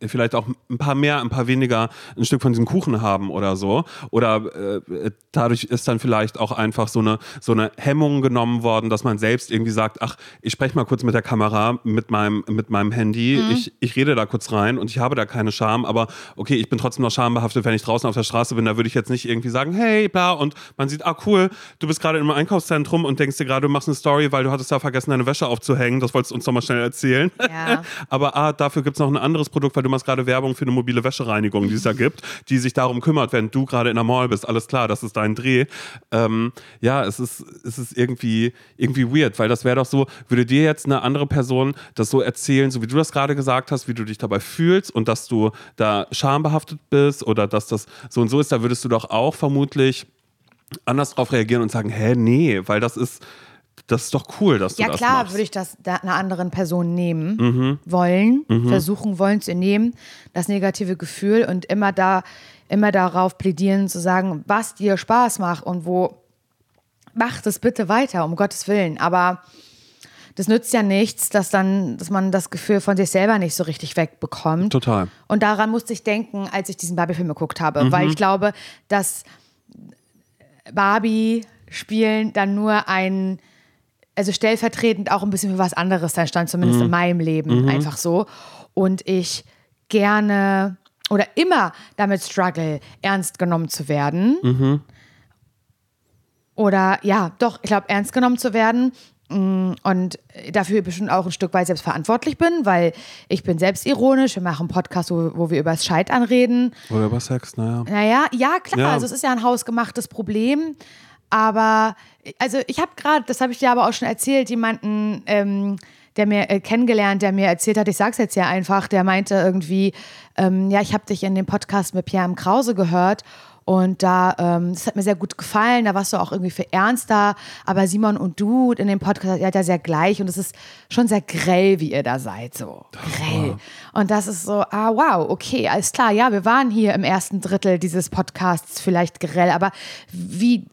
Speaker 1: äh, vielleicht auch ein paar mehr, ein paar weniger ein Stück von diesem Kuchen haben oder so. Oder äh, dadurch ist dann vielleicht auch einfach so eine, so eine Hemmung genommen worden, dass man selbst irgendwie sagt, ach, ich spreche mal kurz mit der Kamera, mit meinem, mit meinem Handy,
Speaker 2: Mhm.
Speaker 1: ich, ich rede da kurz rein und ich habe da keine Scham, aber okay, ich bin trotzdem noch schambehaftet, wenn ich draußen auf der Straße bin, da würde ich jetzt nicht irgendwie sagen, hey, bla, und man sieht, ah, cool, du bist gerade im Einkaufszentrum und denkst dir gerade, du machst eine Story, weil du hattest da vergessen, deine Wäsche aufzuhängen, das wolltest du uns doch mal schnell erzählen.
Speaker 2: Ja.
Speaker 1: Aber ah, dafür gibt es noch ein anderes Produkt, weil du machst gerade Werbung für eine mobile Wäschereinigung, die es da gibt, die sich darum kümmert, wenn du gerade in der Mall bist. Alles klar, das ist dein Dreh. Ähm, ja, es ist, es ist irgendwie, irgendwie weird, weil das wäre doch so, würde dir jetzt eine andere Person das so erzählen, so wie du das gerade gesagt hast, wie du dich dabei fühlst und dass du da schambehaftet bist oder dass das so und so ist, da würdest du doch auch vermutlich anders drauf reagieren und sagen, hä, nee, weil das ist, das ist doch cool, dass du
Speaker 2: Ja
Speaker 1: das
Speaker 2: klar,
Speaker 1: machst.
Speaker 2: würde ich das da einer anderen Person nehmen wollen, versuchen wollen zu nehmen, das negative Gefühl und immer da, immer darauf plädieren zu sagen, was dir Spaß macht und wo mach das bitte weiter, um Gottes Willen. Aber das nützt ja nichts, dass dann, dass man das Gefühl von sich selber nicht so richtig wegbekommt.
Speaker 1: Total.
Speaker 2: Und daran musste ich denken, als ich diesen Barbie-Film geguckt habe, weil ich glaube, dass Barbie-Spielen dann nur ein, also stellvertretend auch ein bisschen für was anderes sein stand, zumindest in meinem Leben einfach so. Und ich gerne oder immer damit struggle, ernst genommen zu werden. Oder ja, doch, ich glaube, ernst genommen zu werden. Mm, Und dafür bestimmt auch ein Stück weit selbst verantwortlich bin, weil ich bin selbstironisch. Wir machen einen Podcast, wo, wo wir über das Scheitern reden.
Speaker 1: Oder über Sex, naja.
Speaker 2: Naja, ja, klar.
Speaker 1: Ja.
Speaker 2: Also es ist ja ein hausgemachtes Problem. Aber, also ich habe gerade, das habe ich dir aber auch schon erzählt, jemanden, ähm, der mir äh, kennengelernt, der mir erzählt hat, ich sag's jetzt ja einfach, der meinte irgendwie, ähm, ja, ich habe dich in dem Podcast mit Pierre M. Krause gehört und da, ähm, das hat mir sehr gut gefallen, da warst du auch irgendwie für ernst da, aber Simon und du in dem Podcast, ihr seid ja sehr gleich. Und es ist schon sehr grell, wie ihr da seid, so. Grell. Und das ist so, ah, wow, okay, alles klar, ja, wir waren hier im ersten Drittel dieses Podcasts vielleicht grell, aber wie,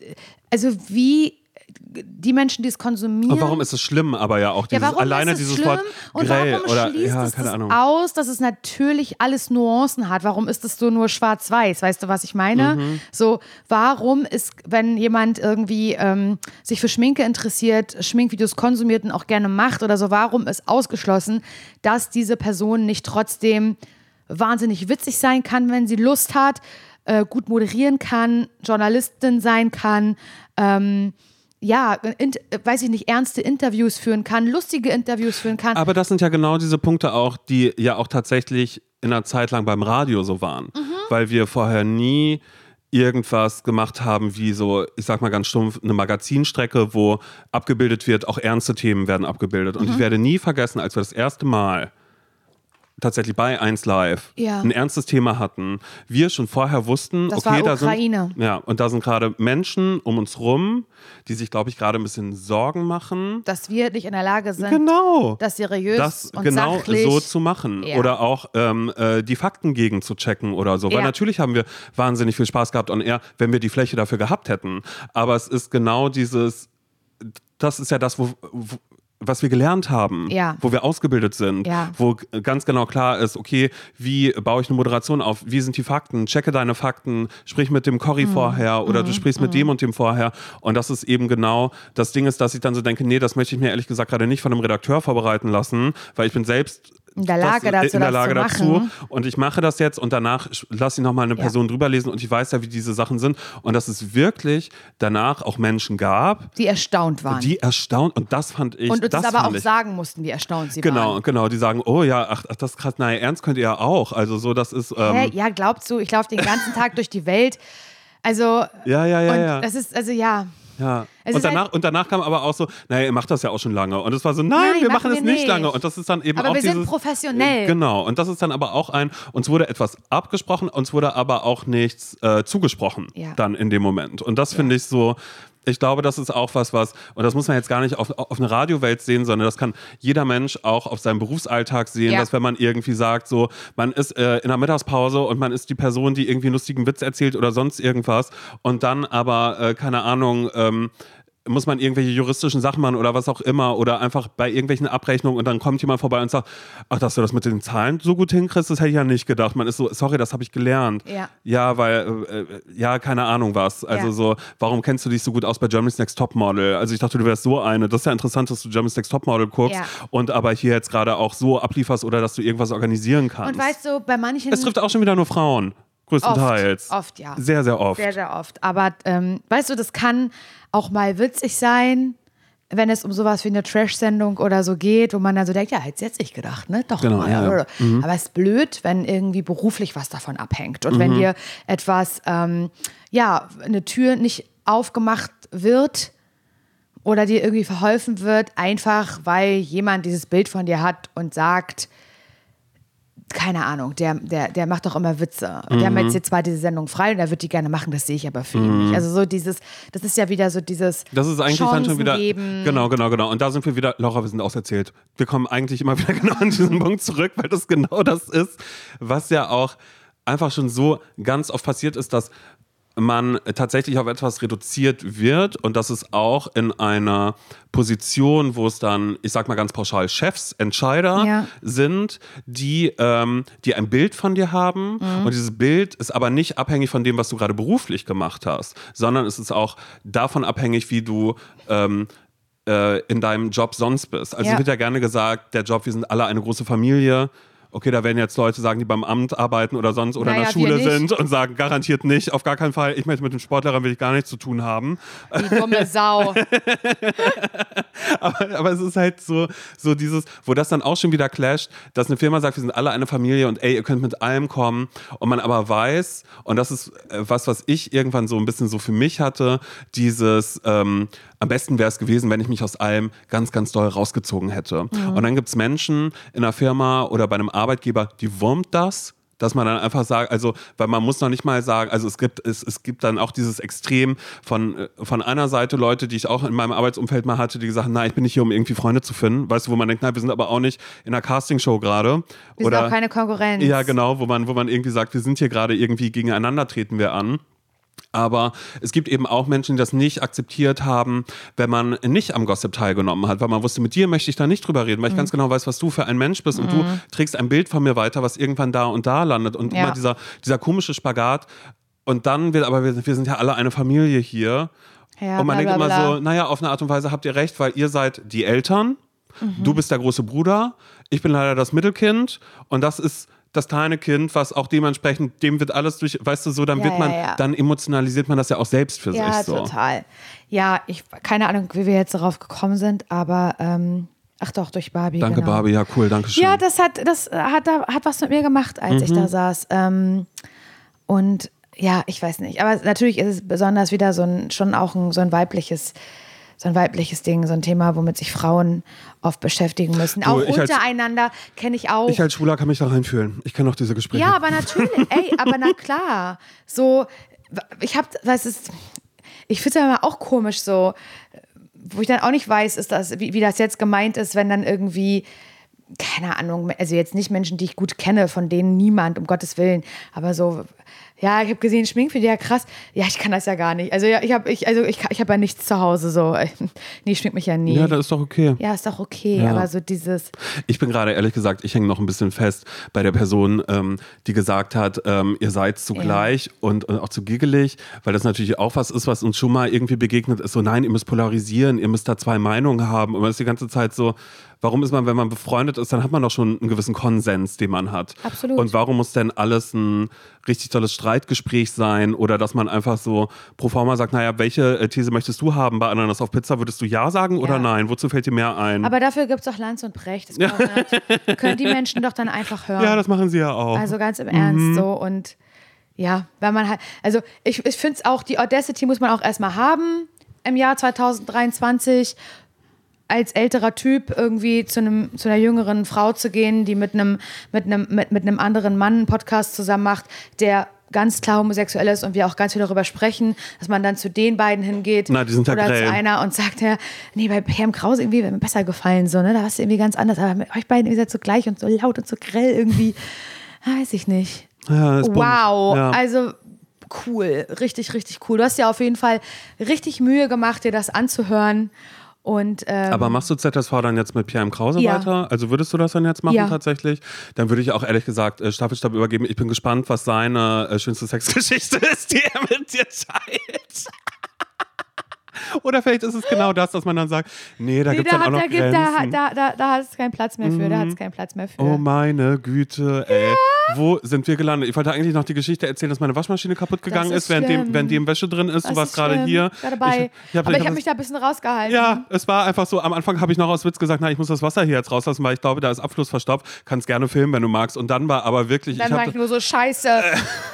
Speaker 2: also wie die Menschen, die es konsumieren.
Speaker 1: Und warum ist es schlimm, aber ja auch
Speaker 2: Ja,
Speaker 1: dieses,
Speaker 2: warum
Speaker 1: alleine dieses
Speaker 2: schlimm?
Speaker 1: Wort
Speaker 2: und
Speaker 1: grell
Speaker 2: warum
Speaker 1: oder
Speaker 2: schließt
Speaker 1: ja,
Speaker 2: es
Speaker 1: keine
Speaker 2: das
Speaker 1: Ahnung.
Speaker 2: aus, dass es natürlich alles Nuancen hat? Warum ist es so nur schwarz-weiß? Weißt du, was ich meine?
Speaker 1: Mhm.
Speaker 2: So, warum ist, wenn jemand irgendwie ähm, sich für Schminke interessiert, Schminkvideos konsumiert und auch gerne macht oder so, warum ist ausgeschlossen, dass diese Person nicht trotzdem wahnsinnig witzig sein kann, wenn sie Lust hat, äh, gut moderieren kann, Journalistin sein kann, ähm, ja, in, weiß ich nicht, ernste Interviews führen kann, lustige Interviews führen kann.
Speaker 1: Aber das sind ja genau diese Punkte auch, die ja auch tatsächlich in einer Zeit lang beim Radio so waren.
Speaker 2: Mhm.
Speaker 1: Weil wir vorher nie irgendwas gemacht haben, wie so, ich sag mal ganz stumpf, eine Magazinstrecke, wo abgebildet wird, auch ernste Themen werden abgebildet.
Speaker 2: Mhm.
Speaker 1: Und ich werde nie vergessen, als wir das erste Mal tatsächlich bei 1 Live
Speaker 2: Ja.
Speaker 1: ein ernstes Thema hatten, wir schon vorher wussten,
Speaker 2: Das
Speaker 1: okay, da sind ja und da sind gerade Menschen um uns rum, die sich glaube ich gerade ein bisschen Sorgen machen.
Speaker 2: dass wir nicht in der Lage sind,
Speaker 1: Genau.
Speaker 2: das seriös
Speaker 1: das
Speaker 2: und
Speaker 1: genau
Speaker 2: sachlich.
Speaker 1: so zu machen
Speaker 2: Ja.
Speaker 1: oder auch ähm, äh, die Fakten gegen zu checken oder so. Weil
Speaker 2: Ja.
Speaker 1: natürlich haben wir wahnsinnig viel Spaß gehabt on air, wenn wir die Fläche dafür gehabt hätten. Aber es ist genau dieses, das ist ja das, wo, wo was wir gelernt haben,
Speaker 2: Ja.
Speaker 1: wo wir ausgebildet sind,
Speaker 2: Ja.
Speaker 1: wo ganz genau klar ist, okay, wie baue ich eine Moderation auf, wie sind die Fakten, checke deine Fakten, sprich mit dem Cory
Speaker 2: Mhm.
Speaker 1: vorher oder du sprichst mit dem und dem vorher und das ist eben genau das Ding ist, dass ich dann so denke, nee, das möchte ich mir ehrlich gesagt gerade nicht von einem Redakteur vorbereiten lassen, weil ich bin selbst
Speaker 2: In der Lage
Speaker 1: das,
Speaker 2: dazu,
Speaker 1: in der
Speaker 2: das
Speaker 1: Lage
Speaker 2: zu
Speaker 1: dazu
Speaker 2: machen.
Speaker 1: und ich mache das jetzt und danach lasse ich nochmal eine
Speaker 2: Ja.
Speaker 1: Person drüber lesen und ich weiß ja, wie diese Sachen sind und dass es wirklich danach auch Menschen gab,
Speaker 2: die erstaunt waren.
Speaker 1: die erstaunt und das fand ich,
Speaker 2: und uns
Speaker 1: das
Speaker 2: aber auch
Speaker 1: ich,
Speaker 2: sagen mussten, wie erstaunt sie
Speaker 1: Genau,
Speaker 2: waren.
Speaker 1: genau. Die sagen, oh ja, ach, ach das ist krass, naja, ernst könnt ihr ja auch. Also so, das ist. Ähm,
Speaker 2: Hä? Ja, glaubst du, ich laufe den ganzen Tag durch die Welt Also,
Speaker 1: Ja, ja, ja,
Speaker 2: und
Speaker 1: ja.
Speaker 2: das ist, also ja.
Speaker 1: Ja.
Speaker 2: Es
Speaker 1: Und
Speaker 2: halt-
Speaker 1: danach, und danach kam aber auch so, naja, ihr macht das ja auch schon lange. Und es war so, nein,
Speaker 2: Nein,
Speaker 1: wir
Speaker 2: machen
Speaker 1: machen es nicht
Speaker 2: nicht.
Speaker 1: lange. Und das ist dann eben
Speaker 2: Aber
Speaker 1: auch
Speaker 2: wir sind
Speaker 1: dieses,
Speaker 2: professionell.
Speaker 1: Genau. Und das ist dann aber auch ein, uns wurde etwas abgesprochen, uns wurde aber auch nichts äh, zugesprochen
Speaker 2: Ja.
Speaker 1: dann in dem Moment. Und das finde ich so, ich glaube, das ist auch was, was, und das muss man jetzt gar nicht auf, auf eine Radiowelt sehen, sondern das kann jeder Mensch auch auf seinem Berufsalltag sehen,
Speaker 2: Ja.
Speaker 1: dass wenn man irgendwie sagt, so, man ist äh, in der Mittagspause und man ist die Person, die irgendwie einen lustigen Witz erzählt oder sonst irgendwas und dann aber, äh, keine Ahnung, ähm, muss man irgendwelche juristischen Sachen machen oder was auch immer oder einfach bei irgendwelchen Abrechnungen und dann kommt jemand vorbei und sagt, ach, dass du das mit den Zahlen so gut hinkriegst, das hätte ich ja nicht gedacht. Man ist so, sorry, das habe ich gelernt.
Speaker 2: Ja.
Speaker 1: Ja, weil, äh, ja, keine Ahnung was. Also
Speaker 2: Ja.
Speaker 1: so, warum kennst du dich so gut aus bei Germany's Next Topmodel? Also ich dachte, du wärst so eine. Das ist ja interessant, dass du Germany's Next Topmodel guckst
Speaker 2: Ja.
Speaker 1: und aber hier jetzt gerade auch so ablieferst oder dass du irgendwas organisieren kannst.
Speaker 2: Und weißt du, bei manchen.
Speaker 1: es trifft auch schon wieder nur Frauen. Größtenteils.
Speaker 2: Oft, oft, ja.
Speaker 1: Sehr, sehr oft.
Speaker 2: Sehr, sehr oft. Aber ähm, weißt du, das kann auch mal witzig sein, wenn es um sowas wie eine Trash-Sendung oder so geht, wo man dann so denkt, ja, hätte jetzt nicht gedacht, ne? Doch,
Speaker 1: Genau,
Speaker 2: mal,
Speaker 1: ja, ja.
Speaker 2: Aber es ist blöd, wenn irgendwie beruflich was davon abhängt. Und
Speaker 1: Mhm.
Speaker 2: wenn dir etwas, ähm, ja, eine Tür nicht aufgemacht wird oder dir irgendwie verholfen wird, einfach weil jemand dieses Bild von dir hat und sagt, keine Ahnung, der, der, der macht doch immer Witze. Wir haben
Speaker 1: Mhm.
Speaker 2: jetzt hier zwar diese Sendung frei und er wird die gerne machen, das sehe ich aber für ihn nicht. Also so dieses, das ist ja wieder so dieses
Speaker 1: Das ist eigentlich dann schon wieder.
Speaker 2: Geben.
Speaker 1: Genau, genau, genau. Und da sind wir wieder, Laura, wir sind auserzählt. Wir kommen eigentlich immer wieder genau an diesen Punkt zurück, weil das genau das ist, was ja auch einfach schon so ganz oft passiert ist, dass man tatsächlich auf etwas reduziert wird und das ist auch in einer Position, wo es dann, ich sag mal ganz pauschal, Chefs, Entscheider
Speaker 2: Ja.
Speaker 1: sind, die, ähm, die ein Bild von dir haben
Speaker 2: Mhm.
Speaker 1: und dieses Bild ist aber nicht abhängig von dem, was du gerade beruflich gemacht hast, sondern es ist auch davon abhängig, wie du ähm, äh, in deinem Job sonst bist. Also
Speaker 2: Ja.
Speaker 1: wird ja gerne gesagt, der Job, wir sind alle eine große Familie. Okay, da werden jetzt Leute sagen, die beim Amt arbeiten oder sonst oder in
Speaker 2: Naja,
Speaker 1: der Schule sind und sagen, garantiert nicht, auf gar keinen Fall. Ich möchte mit den Sportlehrern will ich gar nichts zu tun haben.
Speaker 2: Die dumme Sau.
Speaker 1: aber, aber es ist halt so, so dieses, wo das dann auch schon wieder clasht, dass eine Firma sagt, wir sind alle eine Familie und ey, ihr könnt mit allem kommen und man aber weiß, und das ist äh, was, was ich irgendwann so ein bisschen so für mich hatte, dieses, ähm, am besten wäre es gewesen, wenn ich mich aus allem ganz, ganz doll rausgezogen hätte. Und dann gibt es Menschen in einer Firma oder bei einem Arbeitgeber, die wurmt das dass man dann einfach sagt, also, weil man muss noch nicht mal sagen, also es gibt, es, es gibt dann auch dieses Extrem von, äh, von einer Seite Leute, die ich auch in meinem Arbeitsumfeld mal hatte, die gesagt haben, na, ich bin nicht hier, um irgendwie Freunde zu finden. Weißt du, wo man denkt, na, wir sind aber auch nicht in einer Castingshow gerade.
Speaker 2: Wir sind auch keine Konkurrenz.
Speaker 1: Ja, genau, wo man, wo man irgendwie sagt, wir sind hier gerade irgendwie gegeneinander treten wir an. Aber es gibt eben auch Menschen, die das nicht akzeptiert haben, wenn man nicht am Gossip teilgenommen hat, weil man wusste, mit dir möchte ich da nicht drüber reden, weil
Speaker 2: Mhm.
Speaker 1: ich ganz genau weiß, was du für ein Mensch bist und du trägst ein Bild von mir weiter, was irgendwann da und da landet und
Speaker 2: Ja.
Speaker 1: immer dieser, dieser komische Spagat. Und dann wird, aber wir, wir sind ja alle eine Familie hier.
Speaker 2: Ja,
Speaker 1: und man
Speaker 2: bla,
Speaker 1: denkt
Speaker 2: bla,
Speaker 1: immer
Speaker 2: bla.
Speaker 1: so, naja, auf eine Art und Weise habt ihr recht, weil ihr seid die Eltern,
Speaker 2: Mhm.
Speaker 1: du bist der große Bruder, ich bin leider das Mittelkind und das ist das kleine Kind, was auch dementsprechend, dem wird alles durch, weißt du, so, dann
Speaker 2: Ja,
Speaker 1: wird man,
Speaker 2: ja, ja.
Speaker 1: dann emotionalisiert man das ja auch selbst für sich so.
Speaker 2: total. Ja, ich keine Ahnung, wie wir jetzt darauf gekommen sind, aber ähm, ach doch, durch Barbie.
Speaker 1: Danke,
Speaker 2: genau.
Speaker 1: Barbie, ja, cool, danke schön.
Speaker 2: Ja, das hat, das hat, hat was mit mir gemacht, als
Speaker 1: Mhm.
Speaker 2: ich da saß. Ähm, und ja, ich weiß nicht. Aber natürlich ist es besonders wieder so ein, schon auch ein, so ein weibliches, so ein weibliches Ding, so ein Thema, womit sich Frauen oft beschäftigen müssen. auch
Speaker 1: ich
Speaker 2: untereinander kenne ich auch.
Speaker 1: ich als Schwuler kann mich da reinfühlen. Ich kenne auch diese Gespräche.
Speaker 2: Ja, aber natürlich, ey, aber na klar. So, ich hab, was ist, ich finde es aber auch komisch so, wo ich dann auch nicht weiß, ist das, wie, wie das jetzt gemeint ist, wenn dann irgendwie, keine Ahnung, also jetzt nicht Menschen, die ich gut kenne, von denen niemand, um Gottes Willen, aber so, ja, ich habe gesehen, Schmink für die ja krass. Ja, ich kann das ja gar nicht. Also ja, ich habe ich, also ich, ich hab ja nichts zu Hause so. Nee, ich schmink mich ja nie.
Speaker 1: Ja, das ist doch okay.
Speaker 2: ja, ist doch okay,
Speaker 1: Ja.
Speaker 2: aber so dieses,
Speaker 1: Ich bin gerade ehrlich gesagt, ich hänge noch ein bisschen fest bei der Person, ähm, die gesagt hat, ähm, ihr seid zugleich und, und auch zu giggelig, weil das natürlich auch was ist, was uns schon mal irgendwie begegnet ist. So, nein, ihr müsst polarisieren, ihr müsst da zwei Meinungen haben. Und man ist die ganze Zeit so, warum ist man, wenn man befreundet ist, dann hat man doch schon einen gewissen Konsens, den man hat.
Speaker 2: Absolut.
Speaker 1: Und warum muss denn alles ein richtig tolles Streitgespräch sein oder dass man einfach so pro forma sagt, naja, welche äh, These möchtest du haben bei Ananas auf Pizza? Würdest du ja sagen oder
Speaker 2: Ja.
Speaker 1: nein? Wozu fällt dir mehr ein?
Speaker 2: aber dafür gibt es auch Lanz und Brecht. Das können, können die Menschen doch dann einfach hören.
Speaker 1: ja, das machen sie ja auch.
Speaker 2: Also ganz im Ernst so und ja, wenn man halt, also ich, ich finde es auch, die Audacity muss man auch erstmal haben im Jahr 2023 als älterer Typ irgendwie zu einem zu einer jüngeren Frau zu gehen, die mit einem mit einem mit, mit einem anderen Mann einen Podcast zusammen macht, der ganz klar homosexuell ist und wir auch ganz viel darüber sprechen, dass man dann zu den beiden hingeht
Speaker 1: Na, die sind
Speaker 2: oder
Speaker 1: grell.
Speaker 2: zu einer und sagt ja, nee, bei Herrn Krause irgendwie wäre mir besser gefallen, so, ne? Da warst du irgendwie ganz anders, aber mit euch beiden ihr seid so gleich und so laut und so grell irgendwie, Ah, weiß ich nicht.
Speaker 1: Ja.
Speaker 2: Wow,
Speaker 1: Ja.
Speaker 2: also cool, richtig, richtig cool. Du hast ja auf jeden Fall richtig Mühe gemacht, dir das anzuhören. Und ähm,
Speaker 1: Aber machst du ZSV dann jetzt mit Pierre M. Krause
Speaker 2: Ja.
Speaker 1: weiter? Also würdest du das dann jetzt machen
Speaker 2: Ja.
Speaker 1: tatsächlich? Dann würde ich auch ehrlich gesagt äh, Staffelstab übergeben. Ich bin gespannt, was seine äh, schönste Sexgeschichte ist, die er mit dir teilt. Oder vielleicht ist es genau das, dass man dann sagt, nee, da
Speaker 2: nee,
Speaker 1: gibt es
Speaker 2: da,
Speaker 1: dann auch noch
Speaker 2: da, gibt, da,
Speaker 1: Grenzen.
Speaker 2: da, da, da hat es keinen Platz mehr für. Da hat es keinen Platz mehr für.
Speaker 1: Oh meine Güte, ey. Wo sind wir gelandet? Ich wollte eigentlich noch die Geschichte erzählen, dass meine Waschmaschine kaputt gegangen
Speaker 2: ist
Speaker 1: ist, während, dem, während die im Wäsche drin ist.
Speaker 2: Das
Speaker 1: du warst gerade hier.
Speaker 2: Dabei.
Speaker 1: Ich, ich hab,
Speaker 2: Aber ich
Speaker 1: hab
Speaker 2: habe mich da ein bisschen rausgehalten.
Speaker 1: ja, es war einfach so, am Anfang habe ich noch aus Witz gesagt, na, ich muss das Wasser hier jetzt rauslassen, weil ich glaube, da ist Abfluss verstopft. Kannst gerne filmen, wenn du magst. Und dann war aber wirklich,
Speaker 2: Dann
Speaker 1: ich
Speaker 2: war ich nur so scheiße.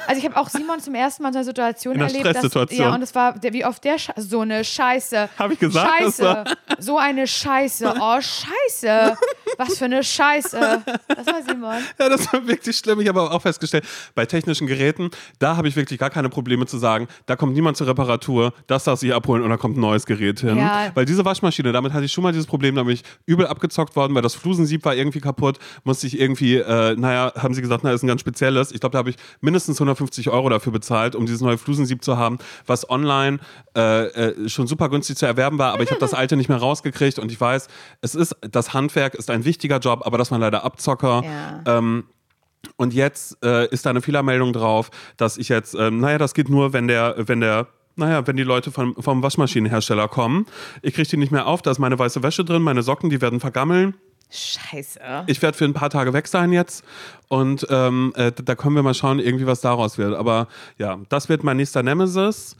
Speaker 2: Also ich habe auch Simon zum ersten Mal in so einer Situation
Speaker 1: In
Speaker 2: erlebt. Dass,
Speaker 1: Stresssituation.
Speaker 2: ja, und es war wie oft der so eine Scheiße.
Speaker 1: Hab ich gesagt,
Speaker 2: Scheiße. So eine Scheiße. Oh, Scheiße. Was für eine Scheiße. Das war Simon.
Speaker 1: Ja, das war wirklich schlimm. Ich habe aber auch festgestellt, bei technischen Geräten, da habe ich wirklich gar keine Probleme zu sagen, da kommt niemand zur Reparatur, das darf sich abholen und da kommt ein neues Gerät hin.
Speaker 2: Ja.
Speaker 1: Weil diese Waschmaschine, damit hatte ich schon mal dieses Problem, da bin ich übel abgezockt worden, weil das Flusensieb war irgendwie kaputt, musste ich irgendwie, äh, naja, haben sie gesagt, na, ist ein ganz spezielles. Ich glaube, da habe ich mindestens 150 Euro dafür bezahlt, um dieses neue Flusensieb zu haben, was online äh, äh, schon super günstig zu erwerben war, aber ich habe das alte nicht mehr rausgekriegt und ich weiß, es ist, das Handwerk ist ein wichtiger Job, aber das war leider Abzocker.
Speaker 2: Ja.
Speaker 1: Ähm, und jetzt äh, ist da eine Fehlermeldung drauf, dass ich jetzt, ähm, naja, das geht nur, wenn der, wenn der, naja, wenn die Leute vom, vom Waschmaschinenhersteller kommen. Ich kriege die nicht mehr auf, da ist meine weiße Wäsche drin, meine Socken, die werden vergammeln.
Speaker 2: Scheiße.
Speaker 1: Ich werde für ein paar Tage weg sein jetzt und ähm, äh, da können wir mal schauen, irgendwie was daraus wird. Aber ja, das wird mein nächster Nemesis.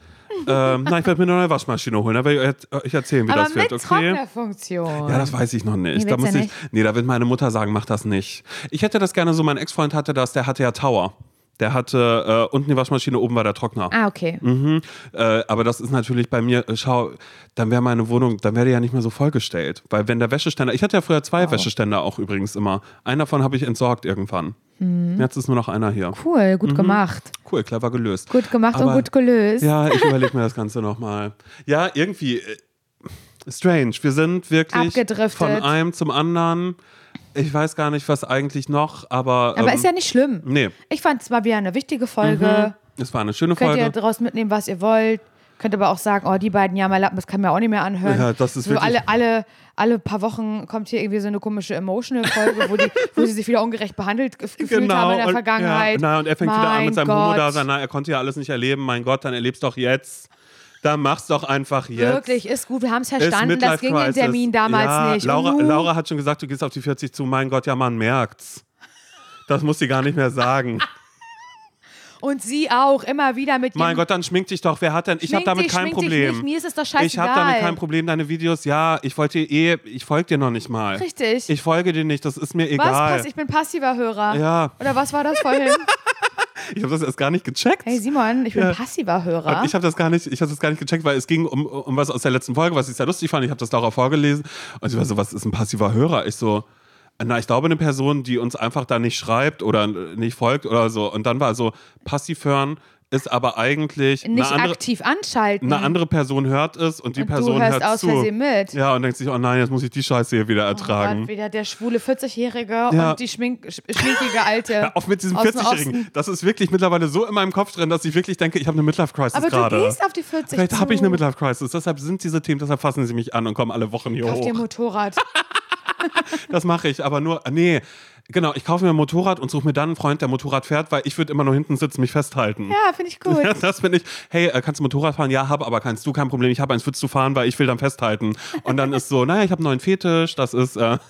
Speaker 1: Ähm, na, ich werde mir eine neue Waschmaschine holen, da werde ich euch erzählen, wie
Speaker 2: Aber
Speaker 1: das wird, okay?
Speaker 2: Trocknerfunktion.
Speaker 1: Ja, das weiß ich noch nicht.
Speaker 2: Nee,
Speaker 1: da muss
Speaker 2: du
Speaker 1: ich,
Speaker 2: nicht?
Speaker 1: nee, da wird meine Mutter sagen, mach das nicht. Ich hätte das gerne so, mein Ex-Freund hatte das, der hatte ja Tower. Der hatte äh, unten die Waschmaschine, oben war der Trockner.
Speaker 2: Ah, okay.
Speaker 1: Mhm. Äh, aber das ist natürlich bei mir, äh, schau, dann wäre meine Wohnung, dann wäre die ja nicht mehr so vollgestellt. Weil wenn der Wäscheständer, ich hatte ja früher zwei Wäscheständer auch übrigens immer. Einen davon habe ich entsorgt irgendwann.
Speaker 2: Mhm.
Speaker 1: Jetzt ist nur noch einer hier.
Speaker 2: Cool, gut gemacht.
Speaker 1: Cool, clever gelöst.
Speaker 2: Gut gemacht
Speaker 1: Aber-
Speaker 2: und gut gelöst.
Speaker 1: Ja, ich überlege mir das Ganze nochmal. Ja, irgendwie äh, strange. Wir sind wirklich von einem zum anderen. Ich weiß gar nicht, was eigentlich noch, aber.
Speaker 2: Aber
Speaker 1: ähm,
Speaker 2: ist ja nicht schlimm.
Speaker 1: Nee,
Speaker 2: Ich fand es war wieder eine wichtige Folge.
Speaker 1: es war eine schöne
Speaker 2: Könnt ihr
Speaker 1: Folge.
Speaker 2: daraus mitnehmen, was ihr wollt. Könnt aber auch sagen, oh, die beiden Jammerlappen, das kann mir auch nicht mehr anhören.
Speaker 1: Ja, das ist
Speaker 2: so
Speaker 1: wirklich-
Speaker 2: alle, alle, alle paar Wochen kommt hier irgendwie so eine komische Emotional-Folge, wo, die, wo sie sich wieder ungerecht behandelt gef- gefühlt haben in der
Speaker 1: und,
Speaker 2: Vergangenheit.
Speaker 1: Ja, na, und er fängt wieder an
Speaker 2: Mein
Speaker 1: mit seinem. Homo-Dasein. Na, er konnte ja alles nicht erleben. Mein Gott, dann erlebst doch jetzt. Dann mach's doch einfach jetzt.
Speaker 2: Wirklich, ist gut. Wir haben es verstanden. Das ging
Speaker 1: Crisis.
Speaker 2: Termin damals
Speaker 1: ja,
Speaker 2: nicht.
Speaker 1: Laura,
Speaker 2: Uh.
Speaker 1: Laura hat schon gesagt, du gehst auf die 40 zu. Mein Gott, ja, man merkt's. Das muss sie gar nicht mehr sagen.
Speaker 2: Und sie auch, immer wieder mit
Speaker 1: Mein Gott, dann schmink dich doch. Wer hat denn? Ich habe damit
Speaker 2: dich,
Speaker 1: kein Problem.
Speaker 2: Mir ist es doch scheißegal.
Speaker 1: Ich habe damit kein Problem, deine Videos. Ja, ich wollte eh, ich folge dir noch nicht mal.
Speaker 2: Richtig.
Speaker 1: Ich folge dir nicht, das ist mir
Speaker 2: was?
Speaker 1: egal.
Speaker 2: Pass, ich bin passiver Hörer.
Speaker 1: Ja.
Speaker 2: Oder was war das vorhin?
Speaker 1: Ich habe das erst gar nicht gecheckt.
Speaker 2: hey Simon, ich bin
Speaker 1: Ja.
Speaker 2: passiver Hörer.
Speaker 1: Ich habe das gar nicht, ich habe das gar nicht gecheckt, weil es ging um, um was aus der letzten Folge, was ich sehr lustig fand. Ich habe das Laura vorgelesen und sie war so, was ist ein passiver Hörer? Ich so, na, ich glaube eine Person, die uns einfach da nicht schreibt oder nicht folgt oder so. Und dann war so, passiv hören ist aber eigentlich
Speaker 2: nicht
Speaker 1: andere,
Speaker 2: aktiv anschalten.
Speaker 1: eine andere Person hört es und die
Speaker 2: Und
Speaker 1: Person
Speaker 2: du hörst
Speaker 1: hört
Speaker 2: aus
Speaker 1: zu.
Speaker 2: Versehen mit.
Speaker 1: Ja, und denkt sich, oh nein, jetzt muss ich die Scheiße hier wieder
Speaker 2: Oh
Speaker 1: ertragen.
Speaker 2: Gott, wieder der schwule 40-Jährige
Speaker 1: Ja.
Speaker 2: und die schmink sch- schminkige Alte.
Speaker 1: Hör auf mit diesem
Speaker 2: aus dem
Speaker 1: 40-Jährigen.
Speaker 2: Osten.
Speaker 1: Das ist wirklich mittlerweile so in meinem Kopf drin, dass ich wirklich denke, ich habe eine Midlife-Crisis
Speaker 2: Aber
Speaker 1: gerade.
Speaker 2: du gehst auf die 40
Speaker 1: Vielleicht habe ich eine Midlife-Crisis. Deshalb sind diese Themen, deshalb fassen sie mich an und kommen alle Wochen hier
Speaker 2: Kauf dir ein
Speaker 1: hoch.
Speaker 2: Motorrad.
Speaker 1: Das mache ich, aber nur, nee, genau, ich kaufe mir ein Motorrad und suche mir dann einen Freund, der Motorrad fährt, weil ich würde immer nur hinten sitzen, mich festhalten.
Speaker 2: Ja, finde ich gut.
Speaker 1: Ja, das finde ich, hey, äh, kannst du Motorrad fahren? Ja, hab, aber kannst du, kein Problem. Ich habe eins, würdest du fahren, weil ich will dann festhalten. Und dann ist so, naja, ich habe einen neuen Fetisch, das ist äh,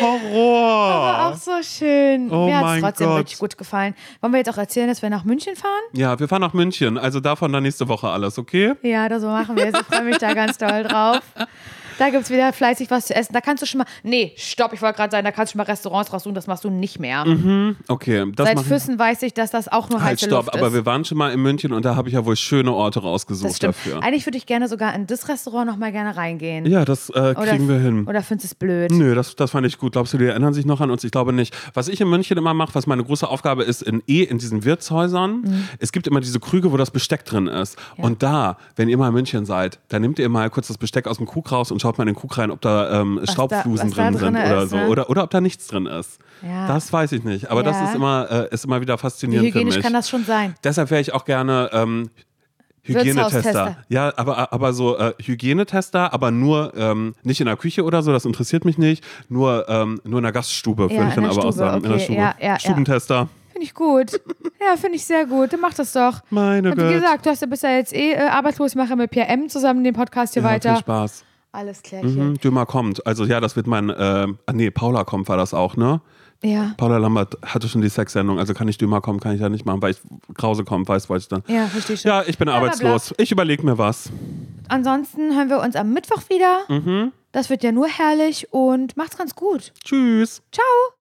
Speaker 1: Horror.
Speaker 2: Auch so schön.
Speaker 1: Oh
Speaker 2: Mir hat es trotzdem
Speaker 1: Gott.
Speaker 2: wirklich gut gefallen. Wollen wir jetzt auch erzählen, dass wir nach München fahren?
Speaker 1: Ja, wir fahren nach München, also davon dann nächste Woche alles, okay?
Speaker 2: Ja, das so machen wir es. Ich freue mich da ganz doll drauf. Da gibt es wieder fleißig was zu essen. Da kannst du schon mal. Nee, stopp, ich wollte gerade sagen, da kannst du schon mal Restaurants raussuchen, das machst du nicht mehr.
Speaker 1: Okay, das
Speaker 2: Seit. Füssen weiß ich, dass das auch nur
Speaker 1: Halt,
Speaker 2: heiße
Speaker 1: stopp,
Speaker 2: Luft
Speaker 1: aber
Speaker 2: ist.
Speaker 1: wir waren schon mal in München und da habe ich ja wohl schöne Orte rausgesucht dafür.
Speaker 2: Eigentlich würde ich gerne sogar in das Restaurant noch mal gerne reingehen.
Speaker 1: Ja, das äh, kriegen wir hin.
Speaker 2: Oder findest du es blöd?
Speaker 1: Nö, das, das fand ich gut. Glaubst du, die erinnern sich noch an uns? Ich glaube nicht. Was ich in München immer mache, was meine große Aufgabe ist, in eh in diesen Wirtshäusern,
Speaker 2: Mhm.
Speaker 1: es gibt immer diese Krüge, wo das Besteck drin ist. Und da, wenn ihr mal in München seid, dann nehmt ihr mal kurz das Besteck aus dem Krug raus und schaut mal in den Krug rein, ob da ähm, Staubflusen
Speaker 2: da
Speaker 1: drin sind
Speaker 2: drin
Speaker 1: oder
Speaker 2: ist,
Speaker 1: so.
Speaker 2: ne?
Speaker 1: Oder, oder ob da nichts drin ist.
Speaker 2: Ja.
Speaker 1: Das weiß ich nicht. Aber das
Speaker 2: Ja.
Speaker 1: ist immer, äh, ist immer wieder
Speaker 2: Wie
Speaker 1: faszinierend für
Speaker 2: hygienisch
Speaker 1: mich.
Speaker 2: kann das schon sein?
Speaker 1: Deshalb wäre ich auch gerne ähm, Hygienetester. Ja, aber, aber so äh, Hygienetester, aber nur ähm, nicht in der Küche oder so, das interessiert mich nicht. Nur, ähm, nur in der Gaststube,
Speaker 2: Ja,
Speaker 1: würde ich dann aber auch
Speaker 2: Stube,
Speaker 1: sagen. in der
Speaker 2: okay,
Speaker 1: Stube.
Speaker 2: ja, ja.
Speaker 1: Stubentester.
Speaker 2: Finde ich gut. Ja, finde ich sehr gut. Dann mach das doch.
Speaker 1: Meine
Speaker 2: Und wie gesagt, du hast ja bist ja jetzt eh äh, arbeitslos. Ich mache mit Pierre M. zusammen den Podcast hier
Speaker 1: Ja,
Speaker 2: weiter.
Speaker 1: viel Spaß.
Speaker 2: Alles klärchen.
Speaker 1: Mhm, Dömer kommt. Also ja, das wird mein, äh, ah, nee, Paula kommt war das auch, ne?
Speaker 2: Ja.
Speaker 1: Paula Lambert hatte schon die Sexsendung, also kann ich Dömer kommen, kann ich ja nicht machen, weil ich Krause kommt, weiß, weiß ich dann.
Speaker 2: Ja, verstehe schon.
Speaker 1: Ja, ich bin
Speaker 2: bla.
Speaker 1: arbeitslos. Ich überlege mir was.
Speaker 2: Ansonsten hören wir uns am Mittwoch wieder.
Speaker 1: Mhm.
Speaker 2: Das wird ja nur herrlich und macht's ganz gut.
Speaker 1: Tschüss.
Speaker 2: Ciao.